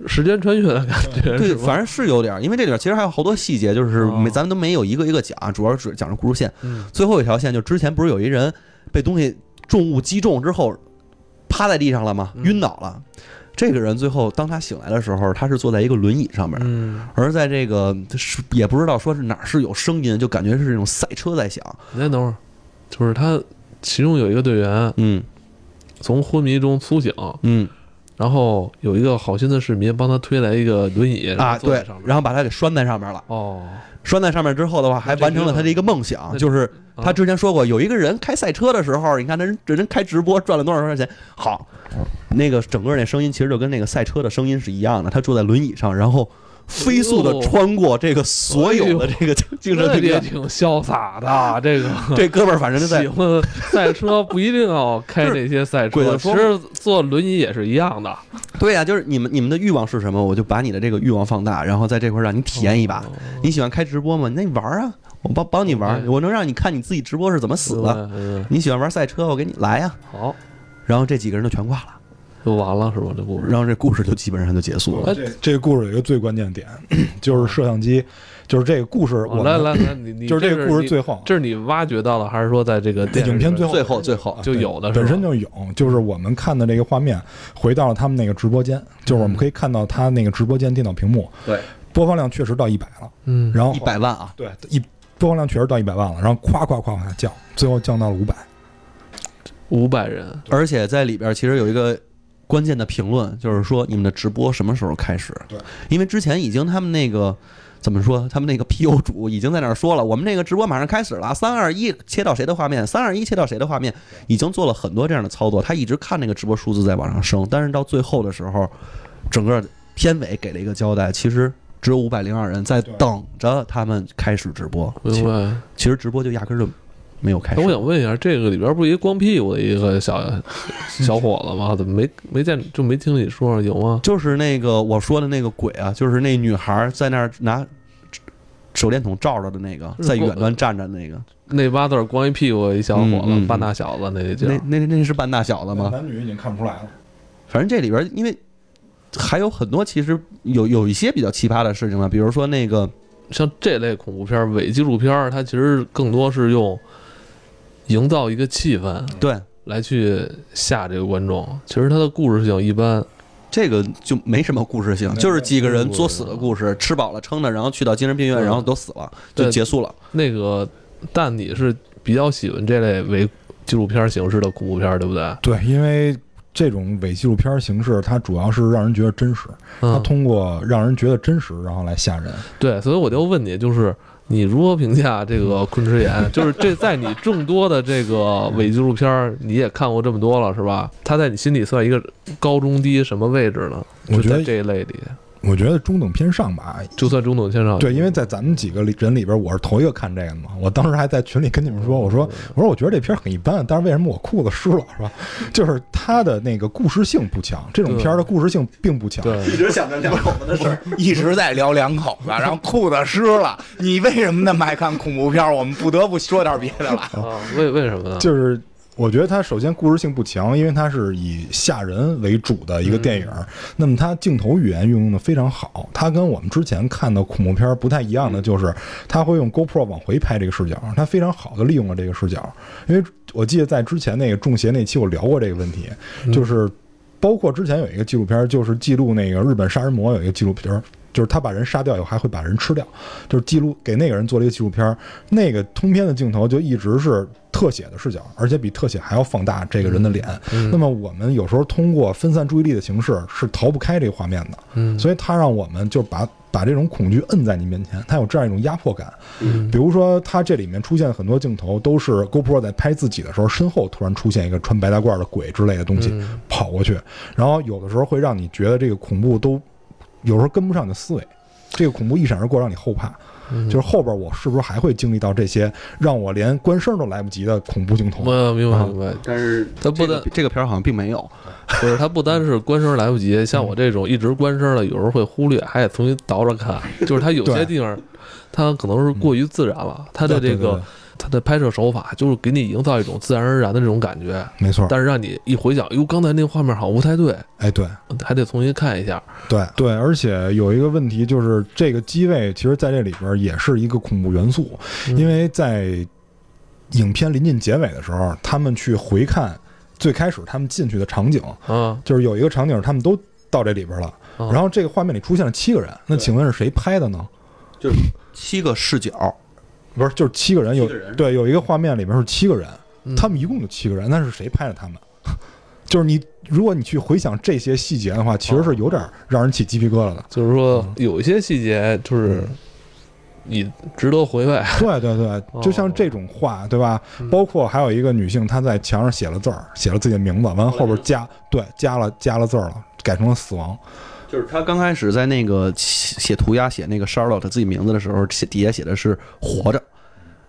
是时间穿越的感觉，对，反正是有点儿，因为这里边其实还有好多细节，就是没哦咱们都没有一个一个讲，主要是讲着故事线。嗯最后一条线就之前不是有一人被东西重物击中之后趴在地上了吗？嗯晕倒了。这个人最后当他醒来的时候，他是坐在一个轮椅上面，嗯，而在这个是也不知道说是哪是有声音，就感觉是这种赛车在响。你先等会儿，就是他其中有一个队员嗯。从昏迷中苏醒，嗯然后有一个好心的市民帮他推来一个轮椅啊对然后把他给拴在上面了。哦，拴在上面之后的话，还完成了他的一个梦想，就是啊他之前说过，有一个人开赛车的时候，你看那人这人开直播赚了多少多少钱。好，那个整个那声音其实就跟那个赛车的声音是一样的。他坐在轮椅上，然后飞速的穿过这个所有的这个精神那病院。也挺潇洒的，这个。这哥们儿反正就在喜欢赛车不一定要开这些赛车，其实坐轮椅也是一样的。对呀、就是你们你们的欲望是什么？我就把你的这个欲望放大，然后在这块儿让你体验一把。你喜欢开直播吗？那你玩儿啊，我帮帮你玩儿，我能让你看你自己直播是怎么死的。嗯，你喜欢玩赛车，我给你来呀、好，然后这几个人就全挂了，就完了是吧？这故事。然后这故事就基本上就结束了。这这个故事有一个最关键点，就是摄像机，就是这个故事我哦来来来，你 你就是这个故事最后这是你挖掘到了，还是说在这个电影片最后最后最后啊就有的本身就有，就是我们看的这个画面回到了他们那个直播间，就是我们可以看到他那个直播间电脑屏幕对播放量确实到一百了，嗯，然后一百万啊，对一播放量确实到一百万了，然后咵咵咵往下降，最后降到了五百。五百人，而且在里边其实有一个关键的评论，就是说你们的直播什么时候开始？对，因为之前已经他们那个。怎么说？他们那个 PU 主已经在那儿说了，我们这个直播马上开始了，三二一切到谁的画面，三二一切到谁的画面，已经做了很多这样的操作。他一直看那个直播数字在往上升，但是到最后的时候，整个片尾给了一个交代，其实只有五百零二人在等着他们开始直播。其实直播就压根儿就没有开始。那我想问一下，这个里边不是一个光屁股的一个小 小伙子吗？怎么没没见就没听你说有吗？就是那个我说的那个鬼啊，就是那女孩在那儿拿手电筒照着的那个，在远端站着那个，那八字光一屁股一小伙子，嗯嗯嗯半大小子，那个叫那那那是半大小子吗？男女已经看不出来了。反正这里边因为还有很多其实有有一些比较奇葩的事情呢，比如说那个像这类恐怖片、伪纪录片，它其实更多是用营造一个气氛对来去吓这个观众。其实它的故事性一般，这个就没什么故事性，就是几个人作死的故事，吃饱了撑的，然后去到精神病院，对然后都死了，就对结束了。那个但你是比较喜欢这类伪纪录片形式的恐怖片，对不对？对，因为这种伪纪录片形式，它主要是让人觉得真实，它嗯，通过让人觉得真实，然后来吓人。对，所以我就问你，就是你如何评价这个昆池岩？就是这在你众多的这个伪纪录片儿，你也看过这么多了，是吧？它在你心里算一个高中低什么位置呢？我觉得这一类里，我觉得中等偏上吧。就算中等偏上。对，因为在咱们几个人里边，我是头一个看这个的嘛。我当时还在群里跟你们说，我说我说我觉得这片儿很一般，但是为什么我裤子湿了，是吧？就是它的那个故事性不强，这种片儿的故事性并不强。对，一直想着两口子的事儿，一直在聊两口子，然后裤子湿了。你为什么那么爱看恐怖片？我们不得不说点别的了。啊，为为什么呢？就是我觉得它首先故事性不强，因为它是以吓人为主的一个电影，那么它镜头语言运用的非常好。它跟我们之前看的恐怖片不太一样的就是，它会用 GoPro 往回拍这个视角，它非常好的利用了这个视角。因为我记得在之前那个中邪那期我聊过这个问题，就是包括之前有一个纪录片，就是记录那个日本杀人魔有一个纪录片，就是他把人杀掉以后还会把人吃掉，就是记录给那个人做了一个纪录片儿，那个通篇的镜头就一直是特写的视角，而且比特写还要放大这个人的脸。嗯。那么我们有时候通过分散注意力的形式是逃不开这个画面的，嗯。所以他让我们就把把这种恐惧摁在你面前，他有这样一种压迫感。嗯。比如说，他这里面出现很多镜头都是 GoPro 在拍自己的时候，身后突然出现一个穿白大褂的鬼之类的东西嗯。跑过去，然后有的时候会让你觉得这个恐怖都有时候跟不上你的思维，这个恐怖一闪而过，让你后怕。嗯。就是后边我是不是还会经历到这些让我连关声都来不及的恐怖镜头？我明白啊。明白，但是它不单这个片儿好像并没有，不是它不单是关声来不及，像我这种一直关声的，有时候会忽略，还得重新倒着看。就是它有些地方，它可能是过于自然了，它的这个对对对它的拍摄手法就是给你营造一种自然而然的这种感觉，没错，但是让你一回想，哟，刚才那个画面好像不太对，哎，对。还得重新看一下。对对，而且有一个问题就是，这个机位其实在这里边也是一个恐怖元素，嗯。因为在影片临近结尾的时候，他们去回看最开始他们进去的场景，嗯，就是有一个场景他们都到这里边了，啊。然后这个画面里出现了七个人，那请问是谁拍的呢？就是七个视角，不是，就是七个人有人对有一个画面里边是七个人，嗯他们一共就七个人，那是谁拍的他们？就是你，如果你去回想这些细节的话，其实是有点让人起鸡皮疙瘩的。就是说有一些细节就是你值得回味。对对对，就像这种话，对吧？包括还有一个女性，她在墙上写了字儿，写了自己的名字，完后边加对加了加了字儿了，改成了死亡。就是他刚开始在那个写写涂鸦写那个 Charlotte 自己名字的时候，写底下写的是活着。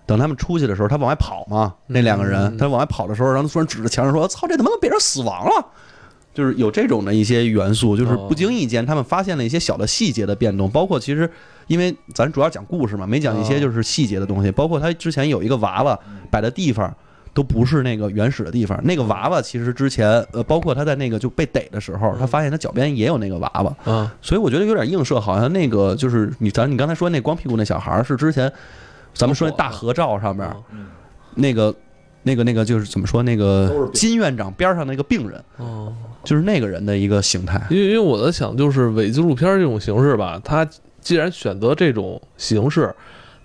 等他们出去的时候，他往外跑嘛，那两个人，嗯他往外跑的时候，然后突然指着墙上说：“操，这他妈变成死亡了！”就是有这种的一些元素，就是不经意间他们发现了一些小的细节的变动，包括其实因为咱主要讲故事嘛，没讲一些就是细节的东西，包括他之前有一个娃娃摆的地方。都不是那个原始的地方，那个娃娃其实之前呃，包括他在那个就被逮的时候，他发现他脚边也有那个娃娃，嗯，所以我觉得有点映射，好像那个就是你咱你刚才说那光屁股那小孩儿是之前咱们说那大合照上面那个那个那个就是怎么说那个金院长边上那个病人，哦，就是那个人的一个形态。因为因为我在想，就是伪纪录片这种形式吧，他既然选择这种形式，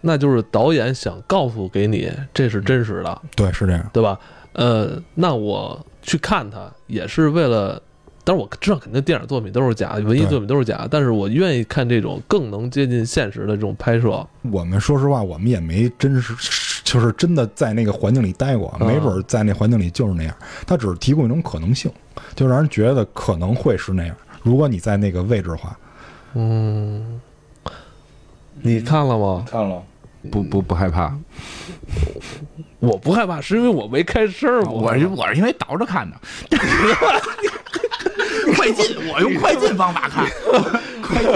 那就是导演想告诉给你这是真实的，对，是这样。对吧？呃，那我去看他也是为了，当然我知道肯定电影作品都是假的，文艺作品都是假的，但是我愿意看这种更能接近现实的这种拍摄。我们说实话，我们也没真实，就是真的在那个环境里待过，嗯没准儿在那环境里就是那样。它只是提供一种可能性，就让人觉得可能会是那样。如果你在那个位置的话，嗯，你看了吗？看了，不不不害怕，我不害怕，是因为我没开声儿。我是我是因为倒着看的，快进，我用快进方法看，快进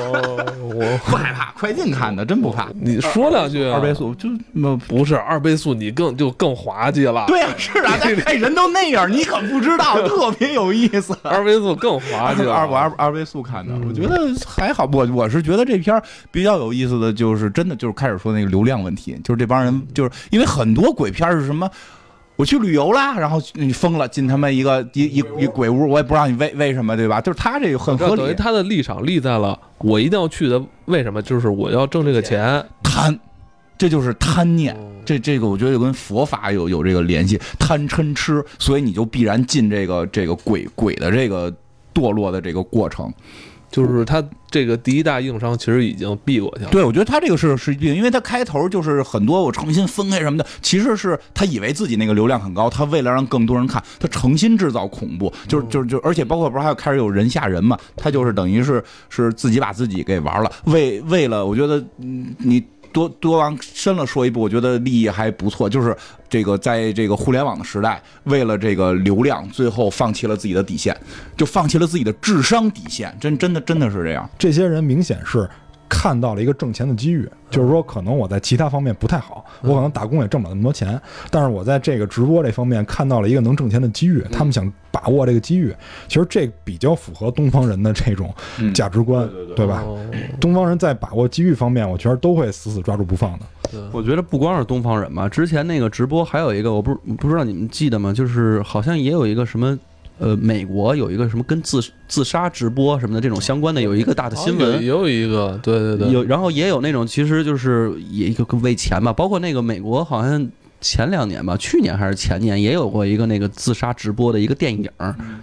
哦我 不害怕，快进看的真不怕。你说两句啊二倍速就那不是二倍速，你更就更滑稽了。对呀、是啊，但哎人都那样，你可不知道，特别有意思。二倍速更滑稽了。二我二二倍速看的，我觉得还好。我我是觉得这片儿比较有意思的就是真的就是开始说那个流量问题，就是这帮人就是因为很多鬼片是什么。我去旅游啦，然后你疯了，进他妈一个一一一鬼屋，我也不知道你为为什么，对吧？就是他这个很合理，等于他的立场立在了我一定要去的，为什么？就是我要挣这个钱。贪，这就是贪念。哦这这个我觉得就跟佛法有有这个联系，贪嗔痴，所以你就必然进这个这个鬼鬼的这个堕落的这个过程。就是他这个第一大硬伤其实已经避过去了。对，我觉得他这个是是避，因为他开头就是很多我诚心分开什么的，其实是他以为自己那个流量很高，他为了让更多人看，他诚心制造恐怖，就是就是就，而且包括不是还有开始有人吓人嘛，他就是等于是是自己把自己给玩了，为为了我觉得嗯你。多多往深了说一步，我觉得利益还不错。就是这个，在这个互联网的时代，为了这个流量，最后放弃了自己的底线，就放弃了自己的智商底线。真真的真的是这样。这些人明显是看到了一个挣钱的机遇，就是说可能我在其他方面不太好，我可能打工也挣不了那么多钱，但是我在这个直播这方面看到了一个能挣钱的机遇，他们想把握这个机遇。其实这比较符合东方人的这种价值观，对吧？哦，东方人在把握机遇方面，我觉得都会死死抓住不放的。我觉得不光是东方人吧，之前那个直播还有一个，我不不知道你们记得吗？就是好像也有一个什么呃，美国有一个什么跟自自杀直播什么的这种相关的有一个大的新闻。也，有一个，对对对，有，然后也有那种其实就是也一个为钱吧，包括那个美国好像前两年吧，去年还是前年也有过一个那个自杀直播的一个电影，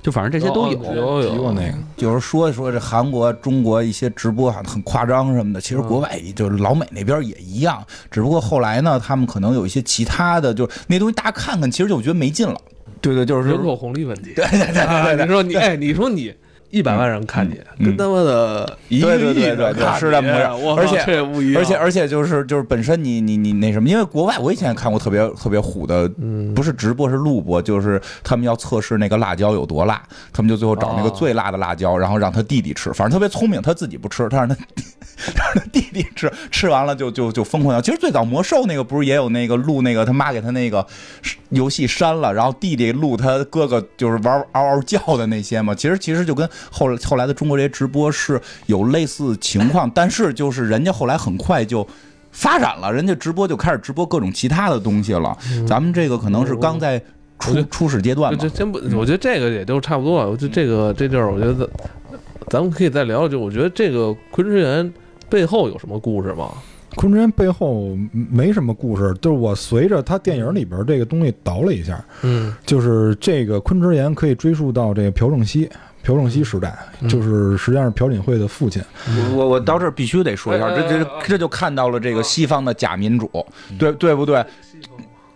就反正这些都有。有有那个，就是说说这韩国、中国一些直播很很夸张什么的，其实国外就是老美那边也一样，只不过后来呢，他们可能有一些其他的，就是那东西大家看看，其实就觉得没劲了。对对，就是人口红利问题。对对对对，你说你哎，你说你一百万人看你，嗯跟他妈的一个对对对对对是这么回事而且靠这不一样，而且而且就是就是本身你你你那什么，因为国外我以前也看过特别特别虎的，嗯不是直播是录播，就是他们要测试那个辣椒有多辣，他们就最后找那个哦最辣的辣椒，然后让他弟弟吃，反正特别聪明，他自己不吃，他让他他 让他弟弟吃，吃完了就就就疯狂要。其实最早魔兽那个不是也有那个录那个他妈给他那个游戏删了，然后弟弟录他哥哥就是玩嗷嗷叫的那些嘛。其实其实就跟后来后来的中国这些直播是有类似情况，但是就是人家后来很快就。发展了，人家直播就开始直播各种其他的东西了。咱们这个可能是刚在初初始阶段吧这。先不，我觉得这个也就差不多了。我觉得这个这地儿，我觉得咱们可以再聊聊。就我觉得这个昆池岩背后有什么故事吗？昆池岩背后没什么故事，就是我随着他电影里边这个东西倒了一下，嗯就是这个昆池岩可以追溯到这个朴正熙。朴正熙时代，嗯就是实际上是朴槿惠的父亲。我我我到这儿必须得说一下，这这这就看到了这个西方的假民主，对对不对？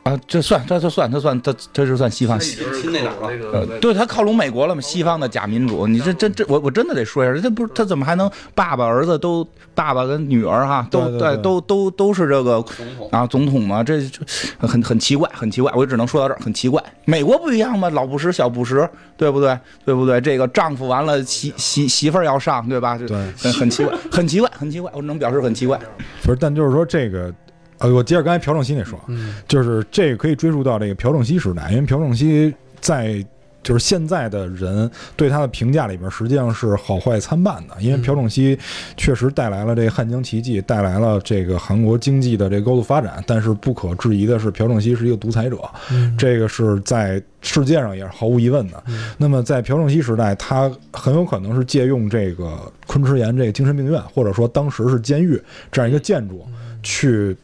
啊，这算这这算这算这这就算西方西。亲那哪了？呃，对他靠拢美国了嘛？西方的假民主，你这这这，我我真的得说一下，这不是他怎么还能爸爸儿子都爸爸跟女儿哈都对都都都是这个啊总统嘛？这这很很奇怪，很奇怪，我就只能说到这儿，很奇怪。美国不一样吗？老布什小布什，对不对？对不对？这个丈夫完了媳媳媳妇儿要上，对吧？对很很奇怪，很奇怪，很奇怪，我只能表示很奇怪。不是，但就是说这个，呃，我接着刚才朴正熙那说，嗯就是这个可以追溯到这个朴正熙时代，因为朴正熙在就是现在的人对他的评价里边，实际上是好坏参半的。因为朴正熙确实带来了这个汉江奇迹，带来了这个韩国经济的这个高度发展，但是不可置疑的是，朴正熙是一个独裁者，这个是在世界上也是毫无疑问的。那么在朴正熙时代，他很有可能是借用这个昆池岩这个精神病院，或者说当时是监狱这样一个建筑，去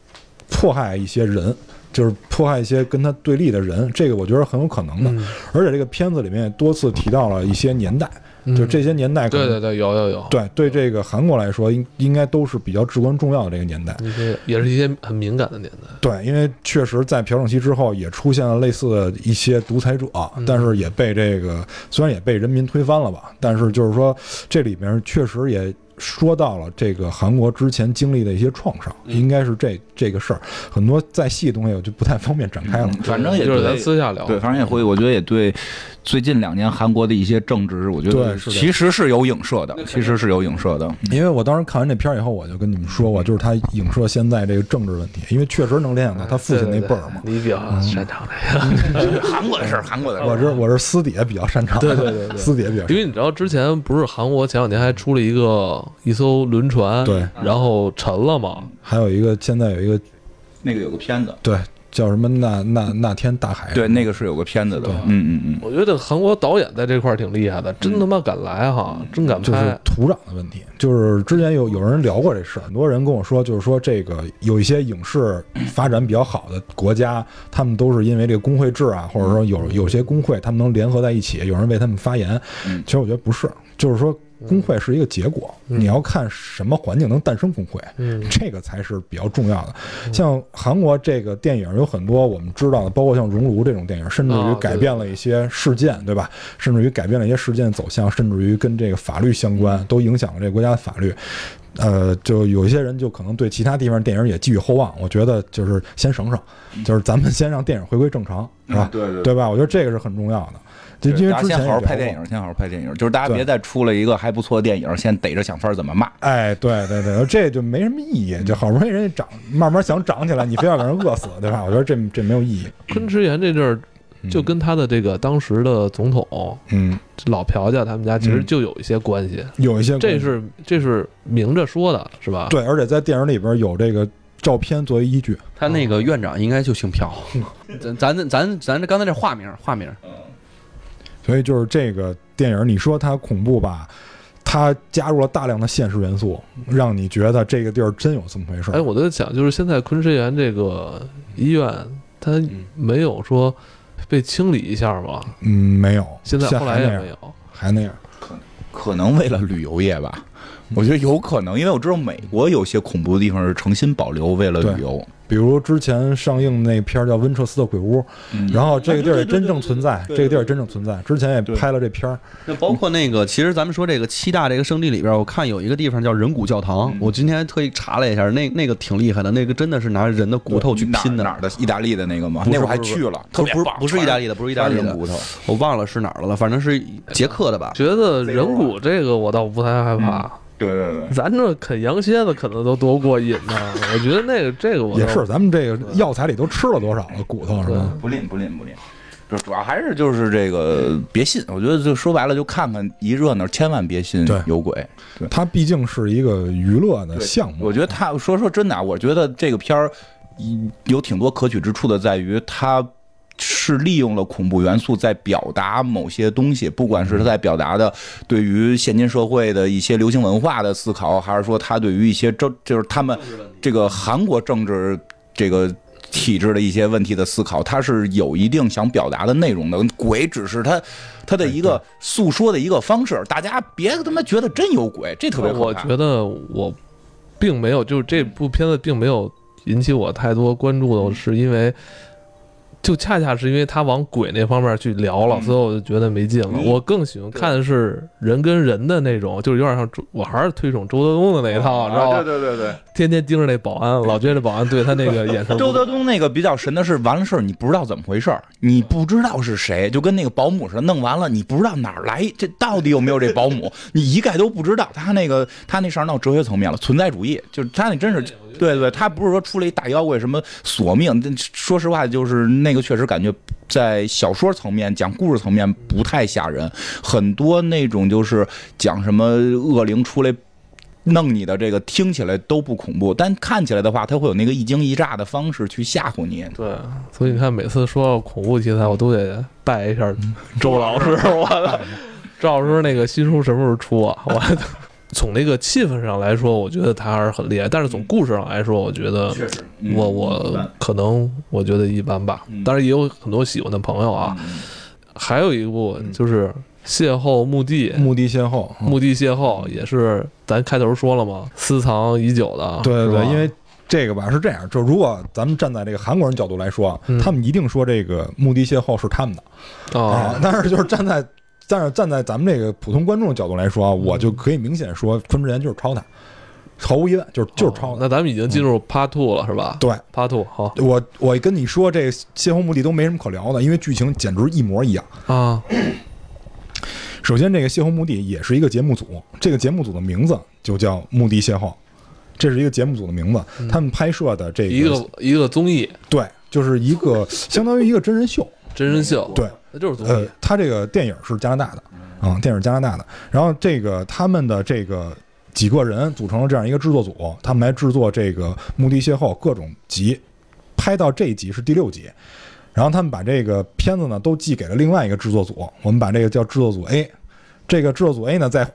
迫害一些人。就是迫害一些跟他对立的人，这个我觉得很有可能的。嗯而且这个片子里面也多次提到了一些年代，就这些年代可能对对对，有有有，对对这个韩国来说，应应该都是比较至关重要的这个年代。一些也是一些很敏感的年代。对，因为确实在朴正熙之后也出现了类似的一些独裁者，但是也被这个虽然也被人民推翻了吧，但是就是说这里面确实也说到了这个韩国之前经历的一些创伤，应该是这这个事儿，很多再细的东西我就不太方便展开了。反正也就是咱私下聊。对，反正也会，我觉得也对最近两年韩国的一些政治，我觉得对其实是有影射的，其实是有影射的。因为我当时看完这片儿以后，我就跟你们说过，就是他影射现在这个政治问题，因为确实能联想到他父亲那辈儿嘛。你比较擅长这个。韩国的事儿，韩国的事儿。我是我是私底下比较擅长，对对对对。私底下比较因为你知道之前不是韩国前两年还出了一个一艘轮船，对，然后沉了嘛，还有一个现在有一个那个有个片子，对叫什么那那那天大海，对，那个是有个片子的。嗯嗯嗯。我觉得韩国导演在这块儿挺厉害的，真他妈敢来哈，真敢就是拍。土壤的问题。就是之前有有人聊过这事儿，很多人跟我说，就是说这个有一些影视发展比较好的国家，他们都是因为这个工会制啊，或者说有有些工会他们能联合在一起，有人为他们发言。嗯其实我觉得不是，就是说工会是一个结果，你要看什么环境能诞生工会。嗯这个才是比较重要的。像韩国这个电影有很多我们知道的，包括像《熔炉》这种电影，甚至于啊改变了一些事件，对吧？甚至于改变了一些事件走向，甚至于跟这个法律相关，都影响了这个国家的法律。呃，就有一些人就可能对其他地方电影也寄予厚望。我觉得就是先省省，就是咱们先让电影回归正常，是吧？对对对吧？我觉得这个是很重要的。就因为大家先好好之前也聊过拍电影，先好好拍电影，就是大家别再出了一个还不错的电影，先逮着想法儿怎么骂。哎，对对对，这就没什么意义。就好不容易人家长，慢慢想长起来，你非要给人饿死，对吧？我觉得这这没有意义。昆池岩这阵儿就跟他的这个当时的总统嗯，老朴家他们家其实嗯就有一些关系，有一些这是这是明着说的，是吧？对，而且在电影里边有这个照片作为依据。他那个院长应该就姓朴，咱咱咱咱这刚才这化名化名，所以就是这个电影，你说它恐怖吧，它加入了大量的现实元素，让你觉得这个地儿真有这么回事儿。哎，我在想，就是现在昆池岩这个医院，它没有说被清理一下吗？嗯，没有，现在后来也没有。还那样。可可能为了旅游业吧，我觉得有可能，因为我知道美国有些恐怖的地方是诚心保留为了旅游。比如之前上映那片儿叫《温彻斯特鬼屋》，嗯。然后这个地儿也真正存在，这个地儿真正存在。之前也拍了这片儿，那包括那个，其实咱们说这个七大这个圣地里边，我看有一个地方叫人骨教堂，嗯。我今天特意查了一下，那那个挺厉害的，那个真的是拿人的骨头去拼的。哪儿哪儿的意大利的那个吗？那我还去了，特不不是别棒不是意大利的，不是意大利的，人骨头。我忘了是哪儿的了，反正是捷克的吧。觉得人骨这个我倒不太害怕，对对对，咱这啃羊蝎子啃的都多过瘾呢。我觉得那个这个我也是咱们这个药材里都吃了多少了骨头是吧？不吝不吝不吝。就主要还是就是这个别信，我觉得就说白了就看看一热闹，千万别信对有鬼。对，它毕竟是一个娱乐的项目。我觉得他说说真的啊，我觉得这个片儿嗯有挺多可取之处的，在于它是利用了恐怖元素在表达某些东西，不管是他在表达的对于现今社会的一些流行文化的思考，还是说他对于一些政就是他们这个韩国政治这个。体制的一些问题的思考，他是有一定想表达的内容的。鬼只是他他的一个诉说的一个方式，大家别他妈觉得真有鬼，这特别可怕。我觉得我并没有，就是这部片子并没有引起我太多关注的，是因为就恰恰是因为他往鬼那方面去聊了，嗯所以我就觉得没劲了。嗯我更喜欢看的是人跟人的那种，就是有点像周，我还是推崇周德东的那一套，知道吧？啊对对对对。天天盯着那保安，老觉得这保安对他那个眼神。周德东那个比较神的是，完了事儿你不知道怎么回事儿，你不知道是谁，就跟那个保姆似的，弄完了你不知道哪儿来，这到底有没有这保姆，你一概都不知道。他那个他那事儿闹哲学层面了，存在主义，就是他那真是。对对，他不是说出了一大妖怪什么索命，说实话，就是那个确实感觉在小说层面讲故事层面不太吓人，很多那种就是讲什么恶灵出来弄你的这个听起来都不恐怖，但看起来的话，它会有那个一惊一乍的方式去吓唬你。对，所以你看，每次说到恐怖题材，我都得拜一下周老师。我的 周老师那个新书什么时候出啊？我从那个气氛上来说，我觉得他还是很厉害，但是从故事上来说，我觉得确实，我我可能我觉得一般吧。当然也有很多喜欢的朋友啊。还有一部就是《邂逅墓地》，墓地邂逅，嗯墓地邂逅也是咱开头说了嘛，私藏已久的。对对对，因为这个吧是这样，就如果咱们站在这个韩国人角度来说，嗯他们一定说这个墓地邂逅是他们的啊啊，，但是就是站在。但是站在咱们这个普通观众的角度来说啊，我就可以明显说，昆之言就是抄他，毫无疑问就是就是抄那咱们已经进入 Part Two 了，是吧？对，，Part Two 好我我跟你说，这邂逅墓地都没什么可聊的，因为剧情简直一模一样。啊，首先，这个邂逅墓地也是一个节目组，这个节目组的名字就叫墓地邂逅，这是一个节目组的名字。他们拍摄的这嗯一个一个综艺对，就是一个相当于一个真人秀。真人秀，对，那就是综艺，。呃他这个电影是加拿大的，啊、电影是加拿大的。然后这个他们的这个几个人组成了这样一个制作组，他们来制作这个《墓地邂逅》各种集，拍到这一集是第六集。然后他们把这个片子呢都寄给了另外一个制作组，我们把这个叫制作组 A。这个制作组 A 呢，在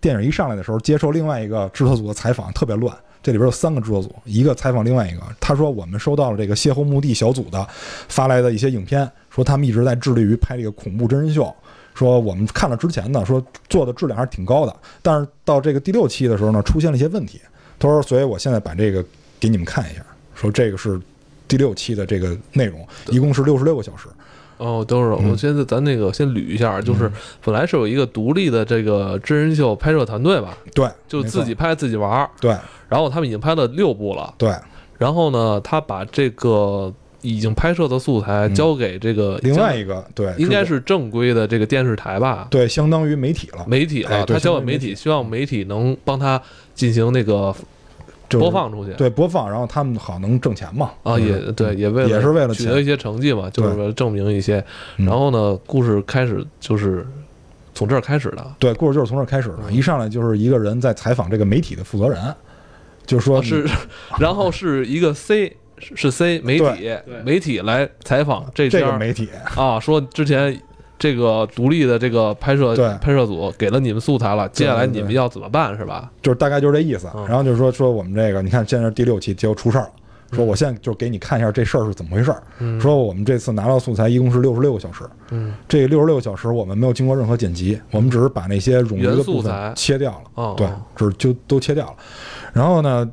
电影一上来的时候接受另外一个制作组的采访，特别乱。这里边有三个制作组，一个采访另外一个。他说我们收到了这个邂逅墓地小组的发来的一些影片，说他们一直在致力于拍这个恐怖真人秀。说我们看了之前呢，说做的质量还是挺高的，但是到这个第六期的时候呢，出现了一些问题。他说，所以我现在把这个给你们看一下，说这个是第六期的这个内容，一共是六十六个小时。哦，等会儿，嗯我现在咱那个先捋一下，就是本来是有一个独立的这个真人秀拍摄团队吧，对，就自己拍自己玩儿，对然后他们已经拍了六部了，对，然后呢，他把这个已经拍摄的素材嗯。交给这个另外一个对，应该是正规的这个电视台吧，对，相当于媒体了，媒体了，哎他交给媒体，希望媒体能帮他进行那个就是播放出去。对播放，然后他们好能挣钱嘛。啊，也对，也为了也是为了取得一些成绩嘛，就是为了证明一些。嗯。然后呢，故事开始就是从这儿开始的，对，故事就是从这儿开始的。一上来就是一个人在采访这个媒体的负责人，就是说哦是，然后是一个 C 是是 C 媒体媒体来采访这家这个媒体，啊，说之前这个独立的这个拍摄对拍摄组给了你们素材了，接下来你们要怎么办是吧？就是大概就是这意思嗯。然后就是说说我们这个，你看现在第六期，结果出事儿了。说我现在就给你看一下这事儿是怎么回事儿。嗯说我们这次拿到素材一共是六十六个小时，嗯这六十六个小时我们没有经过任何剪辑，我们只是把那些冗余的部原素材分切掉了。哦，对，只是就都切掉了。然后呢，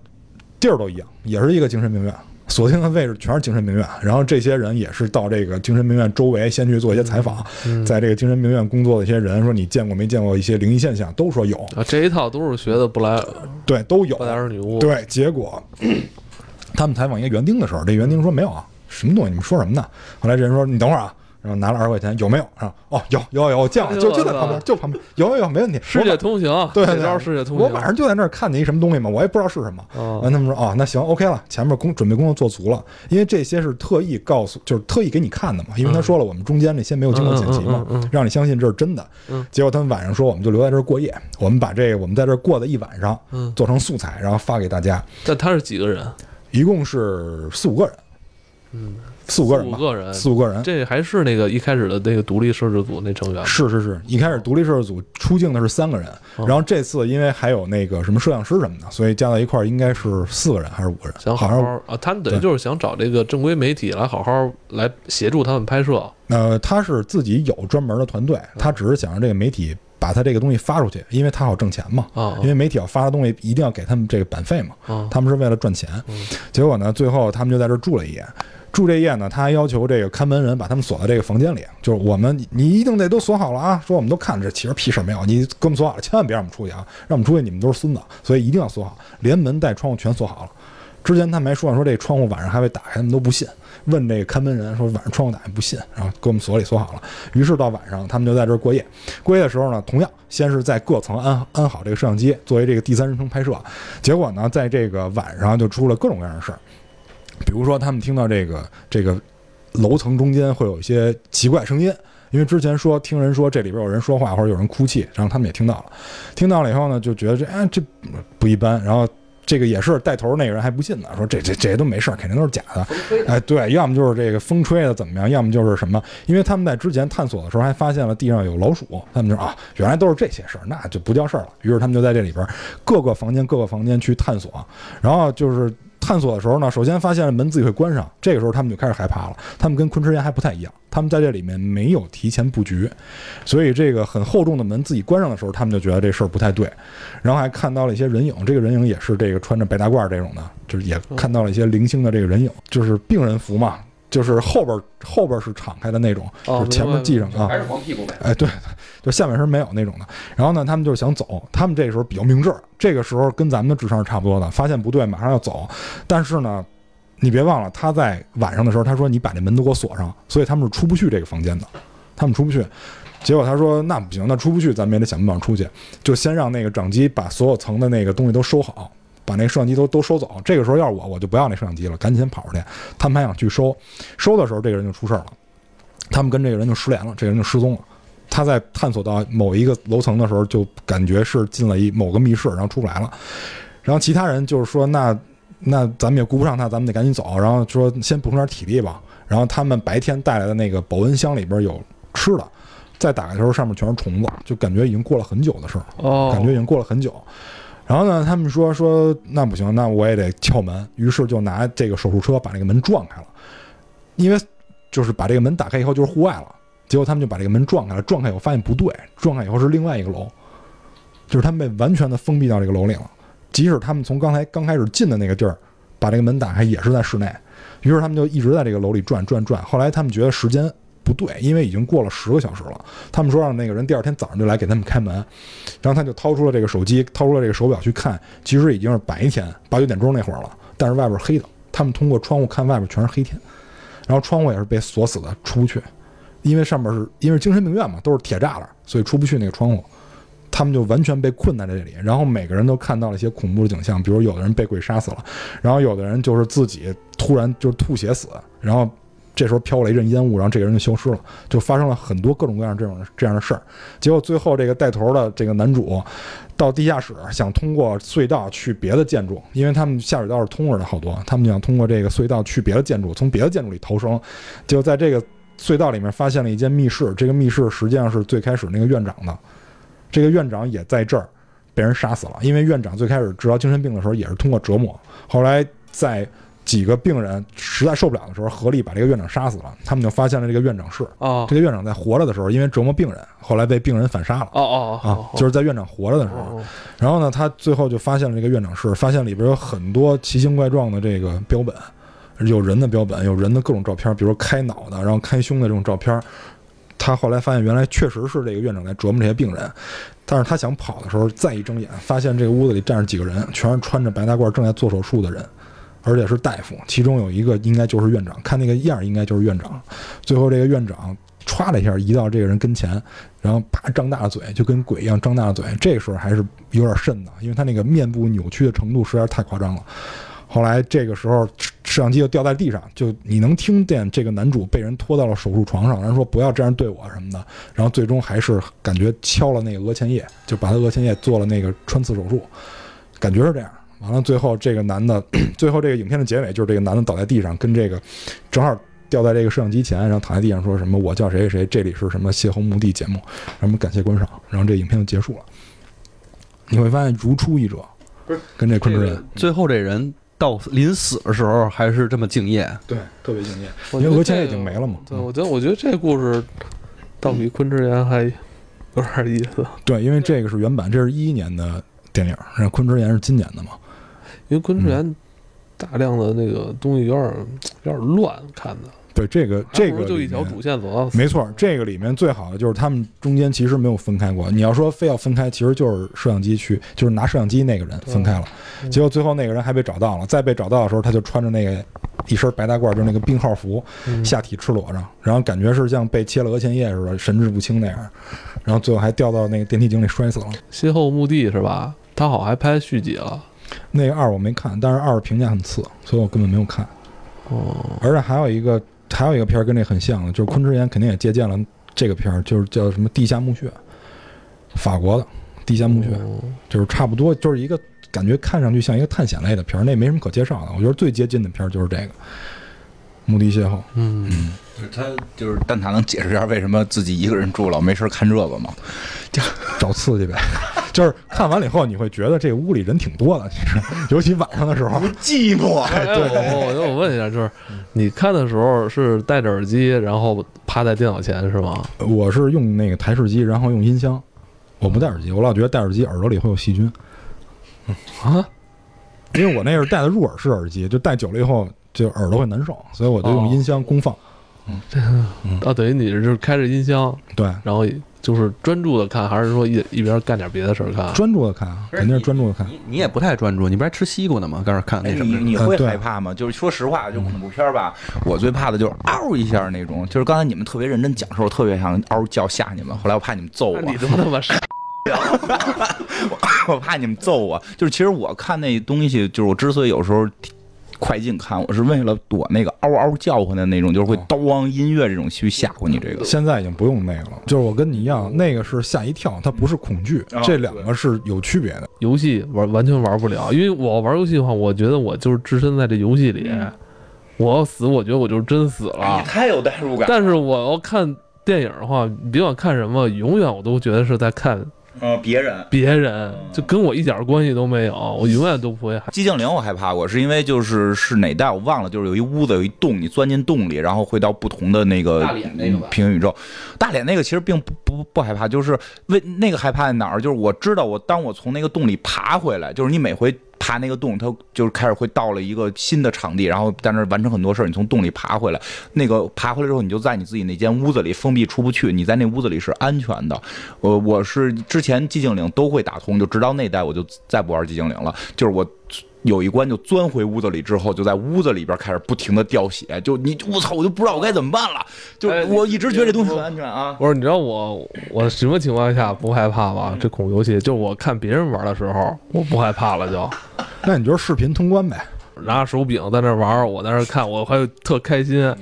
地儿都一样，也是一个精神病院，锁定的位置全是精神病院。然后这些人也是到这个精神病院周围先去做一些采访，嗯在这个精神病院工作的一些人说你见过没见过一些灵异现象，都说有，啊，这一套都是学的布莱对，都有布。莱尔女巫，对，结果他们采访一个园丁的时候，这园丁说没有啊，什么东西？你们说什么呢？后来这人说你等会儿啊。然后拿了二十块钱，有没有？然后哦，有有有，我见了，就就在旁边，就旁边，有有有，没问题。世界通行，对，这对招世界通行。我晚上就在那儿看见一什么东西嘛，我也不知道是什么。哦完，他们说哦，那行，OK 了，前面工准备工作做足了，因为这些是特意告诉，就是特意给你看的嘛，因为他说了，我们中间那些没有经过剪辑嘛嗯嗯嗯嗯嗯，让你相信这是真的嗯。结果他们晚上说，我们就留在这儿过夜，我们把这个我们在这儿过的一晚上嗯，做成素材，然后发给大家，但他是几个人？一共是四五个人，嗯，四五个人吧，五个人，四五个人。这还是那个一开始的那个独立摄制组那成员。是是是，一开始独立摄制组出镜的是三个人，哦然后这次因为还有那个什么摄像师什么的，所以加到一块儿应该是四个人还是五个人？想好好好啊，他们等于就是想找这个正规媒体来好好来协助他们拍摄。呃，他是自己有专门的团队，他只是想让这个媒体把他这个东西发出去，因为他好挣钱嘛。啊因为媒体要发的东西一定要给他们这个版费嘛，啊他们是为了赚钱嗯。结果呢，最后他们就在这儿住了一夜。住这夜呢，他还要求这个看门人把他们锁在这个房间里，就是我们你一定得都锁好了啊！说我们都看着，其实屁事儿没有，你给我们锁好了，千万别让我们出去啊！让我们出去，你们都是孙子，所以一定要锁好，连门带窗户全锁好了。之前他们还说说这窗户晚上还会打开，他们都不信。问这个看门人说晚上窗户打开不信，然后给我们锁里锁好了。于是到晚上他们就在这儿过夜。过夜的时候呢，同样先是在各层安安好这个摄像机，作为这个第三人称拍摄。结果呢，在这个晚上就出了各种各样的事儿，比如说他们听到这个这个楼层中间会有一些奇怪声音。因为之前说听人说这里边有人说话或者有人哭泣，然后他们也听到了，听到了以后呢，就觉得这哎这不一般，然后这个也是带头那个人还不信呢，说这这这些都没事儿，肯定都是假的。哎，对，要么就是这个风吹的怎么样，要么就是什么，因为他们在之前探索的时候还发现了地上有老鼠，他们就说啊，原来都是这些事儿，那就不叫事儿了。于是他们就在这里边各个房间各个房间去探索，然后就是。探索的时候呢，首先发现了门自己会关上，这个时候他们就开始害怕了。他们跟昆池岩还不太一样，他们在这里面没有提前布局，所以这个很厚重的门自己关上的时候，他们就觉得这事儿不太对。然后还看到了一些人影，这个人影也是这个穿着白大褂这种的，就是也看到了一些零星的这个人影，就是病人服嘛，就是后边后边是敞开的那种，哦就是前面系上啊，还是光屁股呗。哎，对，就下半身没有那种的。然后呢，他们就是想走，他们这时候比较明智，这个时候跟咱们的智商是差不多的，发现不对，马上要走。但是呢，你别忘了，他在晚上的时候，他说你把这门都给我锁上，所以他们是出不去这个房间的，他们出不去。结果他说那不行，那出不去，咱们也得想办法出去，就先让那个掌机把所有层的那个东西都收好。把那摄像机都都收走。这个时候要是我，我就不要那摄像机了，赶紧跑出去。他们还想去收，收的时候这个人就出事儿了，他们跟这个人就失联了，这个人就失踪了。他在探索到某一个楼层的时候，就感觉是进了一某个密室，然后出不来了。然后其他人就是说，那那咱们也顾不上他，咱们得赶紧走。然后说先补充点体力吧。然后他们白天带来的那个保温箱里边有吃的，再打开的时候上面全是虫子，就感觉已经过了很久的事儿。哦，感觉已经过了很久。然后呢，他们说说那不行，那我也得撬门，于是就拿这个手术车把这个门撞开了，因为就是把这个门打开以后就是户外了。结果他们就把这个门撞开了，撞开以后发现不对，撞开以后是另外一个楼，就是他们被完全的封闭到这个楼里了。即使他们从刚才刚开始进的那个地儿把这个门打开，也是在室内。于是他们就一直在这个楼里转转转。后来他们觉得时间不对，因为已经过了十个小时了。他们说让那个人第二天早上就来给他们开门，然后他就掏出了这个手机，掏出了这个手表去看，其实已经是白天八九点钟那会儿了，但是外边黑的。他们通过窗户看外边全是黑天，然后窗户也是被锁死的，出不去，因为上面是因为精神病院嘛，都是铁栅栏，所以出不去那个窗户。他们就完全被困在这里，然后每个人都看到了一些恐怖的景象，比如有的人被鬼杀死了，然后有的人就是自己突然就是吐血死，然后这时候飘过了一阵烟雾，然后这个人就消失了，就发生了很多各种各样这种这样的事儿。结果最后这个带头的这个男主到地下室，想通过隧道去别的建筑，因为他们下水道是通着的好多，他们想通过这个隧道去别的建筑，从别的建筑里逃生。结果在这个隧道里面发现了一间密室，这个密室实际上是最开始那个院长的，这个院长也在这儿被人杀死了，因为院长最开始治疗精神病的时候也是通过折磨，后来在几个病人实在受不了的时候，合力把这个院长杀死了，他们就发现了这个院长室。哦这个院长在活着的时候，因为折磨病人，后来被病人反杀了。哦哦啊，就是在院长活着的时候，哦然后呢，他最后就发现了这个院长室，发现里边有很多奇形怪状的这个标本，有人的标本，有人的各种照片，比如开脑的，然后开胸的这种照片。他后来发现，原来确实是这个院长在折磨这些病人，但是他想跑的时候，再一睁眼，发现这个屋子里站着几个人，全是穿着白大褂正在做手术的人，而且是大夫，其中有一个应该就是院长，看那个样儿应该就是院长。最后这个院长歘的一下移到这个人跟前，然后啪张大了嘴，就跟鬼一样张大了嘴。这个时候还是有点瘆的，因为他那个面部扭曲的程度实在是太夸张了。后来这个时候摄像机就掉在地上，就你能听见这个男主被人拖到了手术床上，人说不要这样对我什么的，然后最终还是感觉敲了那个额前叶，就把他额前叶做了那个穿刺手术，感觉是这样。完了，最后这个男的，最后这个影片的结尾就是这个男的倒在地上，跟这个正好掉在这个摄像机前，然后躺在地上说什么“我叫谁谁谁，这里是什么邂逅墓地节目”，什么感谢观赏，然后这影片就结束了。你会发现如出一辙，跟这昆池人最后这人到临死的时候还是这么敬业，对特别敬业，因为额前叶已经没了嘛。对，我觉得我觉得这故事倒比昆池岩还有点意思，对，因为这个是原版，这是一一年的电影，然后昆池岩是今年的嘛。因为昆池岩大量的那个东西有点有点乱，看的对，这个这个就一条主线走到没错，这个里面最好的就是他们中间其实没有分开过。你要说非要分开，其实就是摄像机去，就是拿摄像机那个人分开了。嗯结果最后那个人还被找到了，再被找到的时候，他就穿着那个一身白大褂，就是那个病号服，嗯下体赤裸着，然后感觉是像被切了额前叶似的，神志不清那样。然后最后还掉到那个电梯井里摔死了。邂逅墓地是吧？他好像还拍续集了。那个二我没看，但是二评价很次，所以我根本没有看。哦，而且还有一个还有一个片儿跟这很像的，就是昆池岩肯定也借鉴了这个片儿，就是叫什么《地下墓穴》，法国的《地下墓穴》，哦就是差不多就是一个感觉看上去像一个探险类的片儿，那没什么可介绍的。我觉得最接近的片儿就是这个《墓地邂逅》。嗯，他就是蛋挞能解释一下为什么自己一个人住了没事看这个吗？就找刺激呗，就是看完了以后你会觉得这屋里人挺多的，其 实尤其晚上的时候。不寂寞。哎，我我我问一下，就是你看的时候是戴着耳机，然后趴在电脑前是吗？我是用那个台式机，然后用音箱，我不戴耳机，我老觉得戴耳机耳朵里会有细菌。啊，因为我那是戴的入耳式耳机，就戴久了以后就耳朵会难受，所以我就用音箱公放。嗯啊，等于你是开着音箱，对，然后就是专注的看，还是说一一边干点别的事儿看？专注的看啊，肯定是专注的看。你你也不太专注，你不是还吃西瓜呢吗？刚那看哎，那什么？你你会害怕吗？就是说实话，就恐怖片儿吧，我最怕的就是嗷一下那种。就是刚才你们特别认真讲的时候，我特别想嗷叫吓你们，后来我怕你们揍我，你他妈他妈是我怕你们揍我。就是其实我看那东西，就是我之所以有时候快进看，我是为了躲那个嗷嗷叫唤的那种，就是会刀汪音乐这种去吓唬你这个。现在已经不用那个了，就是我跟你一样，那个是吓一跳，它不是恐惧，哦这两个是有区别的。游戏玩完全玩不了，因为我玩游戏的话，我觉得我就是置身在这游戏里，我要死，我觉得我就是真死了。你太有代入感但是我要看电影的话，你别管看什么，永远我都觉得是在看嗯，别人。别人，就跟我一点关系都没有，我永远都不会害。寂静岭我害怕过，是因为就是是哪代我忘了，就是有一屋子有一洞，你钻进洞里，然后会到不同的那个大脸那个吧平行宇宙。大脸那个其实并不不不害怕，就是为那个害怕在哪儿？就是我知道我当我从那个洞里爬回来，就是你每回爬那个洞，它就是开始会到了一个新的场地，然后在那完成很多事儿。你从洞里爬回来，那个爬回来之后，你就在你自己那间屋子里封闭出不去，你在那屋子里是安全的。我我是之前寂静岭都会打通，就直到那代我就再不玩寂静岭了，就是我。有一关就钻回屋子里之后，就在屋子里边开始不停的掉血，就你我操，我就不知道我该怎么办了。就我一直觉得这东西很安全啊。我说，你知道我我什么情况下不害怕吗？这恐怖游戏，就我看别人玩的时候，我不害怕了就，那你就是视频通关呗。拿着手柄在那玩，我在那看，我还特开心，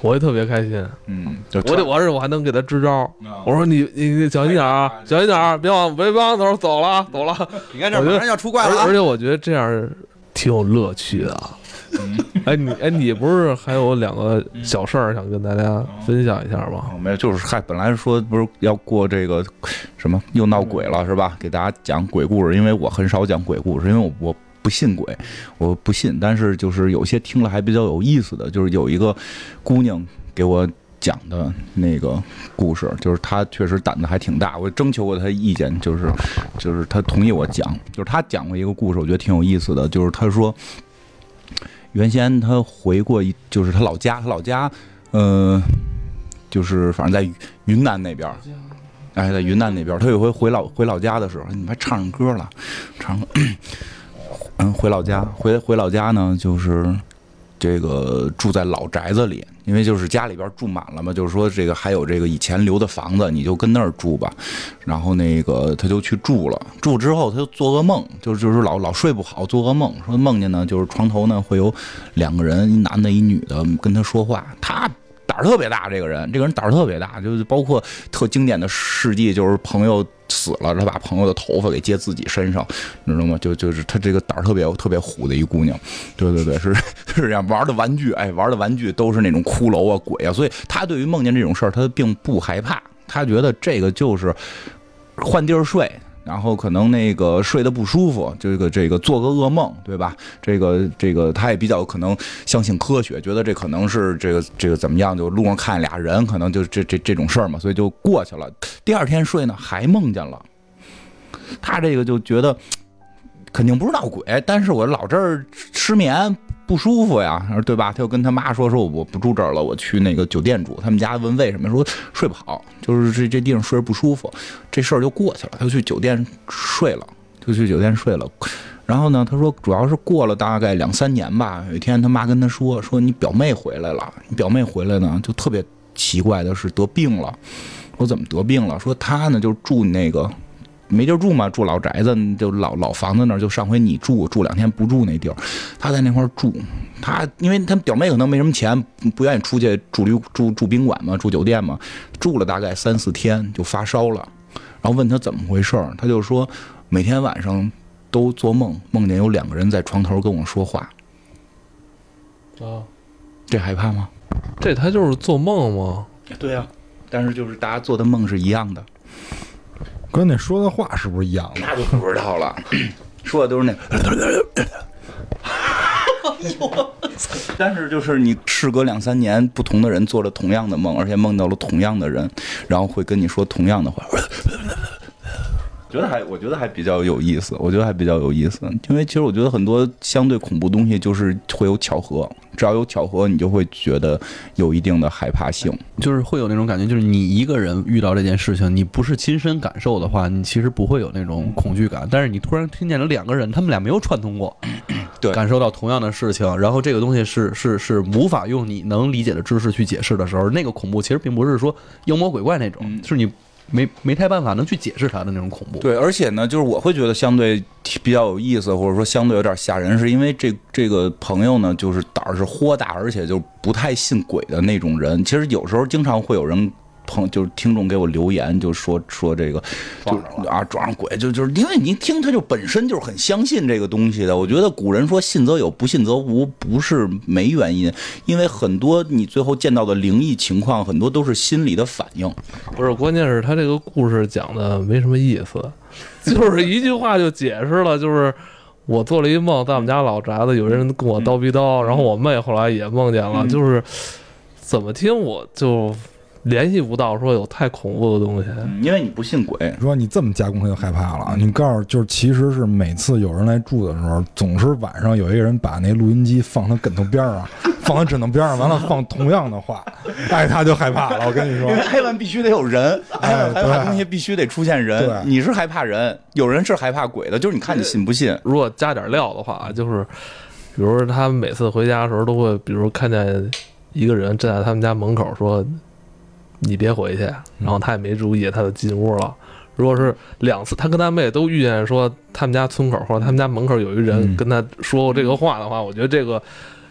我也特别开心。嗯，就我得，而且我还能给他支招。啊我说你你你小心点啊，小心点啊，别往别往头走了走了。你看这马上要出怪了啊！而而且我觉得这样挺有乐趣的。哎，你哎，你不是还有两个小事儿想跟大家分享一下吗？哦没有，就是嗨，本来说不是要过这个什么又闹鬼了是吧？给大家讲鬼故事，因为我很少讲鬼故事，因为我我不信鬼，我不信。但是就是有些听了还比较有意思的，就是有一个姑娘给我讲的那个故事，就是她确实胆子还挺大，我征求过她意见，就是就是她同意我讲，就是她讲过一个故事，我觉得挺有意思的，就是她说。原先她回过一，就是她老家，她老家，呃，就是反正在云南那边儿，哎，在云南那边儿，她有回回老回老家的时候，你们还唱上歌了，唱，嗯，回老家，回回老家呢，就是这个住在老宅子里，因为就是家里边住满了嘛，就是说这个还有这个以前留的房子，你就跟那儿住吧。然后那个他就去住了，住之后他就做噩梦，就就是老老睡不好，做噩梦，说梦见呢就是床头呢会有两个人，一男的，一女的跟他说话，他。胆儿特别大，这个人，这个人胆儿特别大，就是包括特经典的事迹，就是朋友死了，他把朋友的头发给接自己身上，你知道吗？就就是他这个胆儿特别特别虎的一姑娘，对对对，是是这样。玩的玩具，哎，玩的玩具都是那种骷髅啊、鬼啊，所以他对于梦见这种事儿，他并不害怕，他觉得这个就是换地儿睡。然后可能那个睡得不舒服，这个这个做个噩梦，对吧？这个这个他也比较可能相信科学，觉得这可能是这个这个怎么样？就路上看俩人，可能就这这这种事儿嘛，所以就过去了。第二天睡呢，还梦见了。他这个就觉得肯定不是闹鬼，但是我老这儿失眠不舒服呀，对吧？他就跟他妈说说我不住这儿了，我去那个酒店住。他们家问为什么，说睡不好，就是这这地方睡着不舒服。这事儿就过去了，他就去酒店睡了，就去酒店睡了。然后呢，他说主要是过了大概两三年吧，有一天他妈跟他说说你表妹回来了，你表妹回来呢就特别奇怪的是得病了。说怎么得病了？说他呢就住那个。没地儿住嘛，住老宅子，就老老房子那儿。就上回你住住两天不住那地儿，他在那块儿住。他因为他表妹可能没什么钱，不愿意出去住旅住住宾馆嘛，住酒店嘛。住了大概三四天就发烧了，然后问他怎么回事儿，他就说每天晚上都做梦，梦见有两个人在床头跟我说话。啊，这害怕吗？这他就是做梦吗？对呀、但是就是大家做的梦是一样的。关键说的话是不是一样的？那就不知道了，说的都是那。但是就是你事隔两三年，不同的人做了同样的梦，而且梦到了同样的人，然后会跟你说同样的话。觉得还，我觉得还比较有意思，我觉得还比较有意思，因为其实我觉得很多相对恐怖东西就是会有巧合，只要有巧合，你就会觉得有一定的害怕性。就是会有那种感觉，就是你一个人遇到这件事情，你不是亲身感受的话，你其实不会有那种恐惧感。但是你突然听见了两个人，他们俩没有串通过，对感受到同样的事情，然后这个东西是是是无法用你能理解的知识去解释的时候，那个恐怖其实并不是说妖魔鬼怪那种，嗯是你没没太办法能去解释它的那种恐怖。对，而且呢，就是我会觉得相对比较有意思，或者说相对有点吓人，是因为这这个朋友呢，就是胆儿是豁大，而且就不太信鬼的那种人。其实有时候经常会有人。朋就是听众给我留言，就说说这个，就啊撞上鬼，就就是因为你听他就本身就是很相信这个东西的。我觉得古人说信则有，不信则无，不是没原因，因为很多你最后见到的灵异情况，很多都是心理的反应。不是，关键是他这个故事讲的没什么意思，就是一句话就解释了，就是我做了一梦，在我们家老宅子有人跟我叨逼叨，然后我妹后来也梦见了，嗯就是怎么听我就联系不到说有太恐怖的东西。嗯因为你不信鬼，说你这么加工，他就害怕了。你告诉，就是其实是每次有人来住的时候，总是晚上有一个人把那录音机放他枕头边儿上，放他枕头边上，完了放同样的话，哎，他就害怕了。我跟你说因为，害怕必须得有人，害怕害怕对东西必须得出现人。对你是害怕人，有人是害怕鬼的，就是你看你信不信。如果加点料的话，就是比如说他们每次回家的时候都会，比如看见一个人站在他们家门口说：“你别回去。”然后他也没注意，他就进屋了。如果是两次，他跟他妹都遇见说他们家村口或者他们家门口有一人嗯跟他说过这个话的话，我觉得这个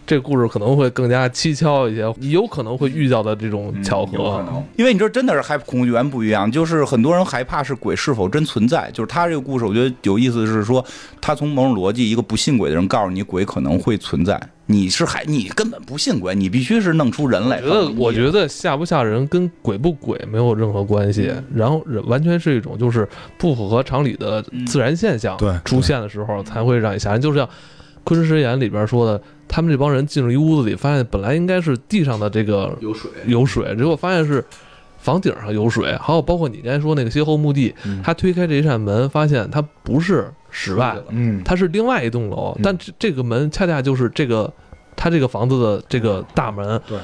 这个故事可能会更加蹊跷一些，有可能会遇到的这种巧合。嗯有可能，因为你这真的是害恐惧源不一样，就是很多人害怕是鬼是否真存在。就是他这个故事，我觉得有意思的是说，他从某种逻辑，一个不信鬼的人告诉你鬼可能会存在，你是还你根本不信鬼，你必须是弄出人来。我觉得，我觉得吓不吓人跟鬼不鬼没有任何关系，嗯然后完全是一种就是不符合常理的自然现象对出现的时候才会让你吓人。就像《昆池岩》里边说的，他们这帮人进入一屋子里，发现本来应该是地上的这个有水，有水，结果发现是房顶上有水。还有包括你刚才说那个歇后墓地，他推开这一扇门，发现它不是室外，嗯，它是另外一栋楼。嗯，但这这个门恰恰就是这个他这个房子的这个大门。对，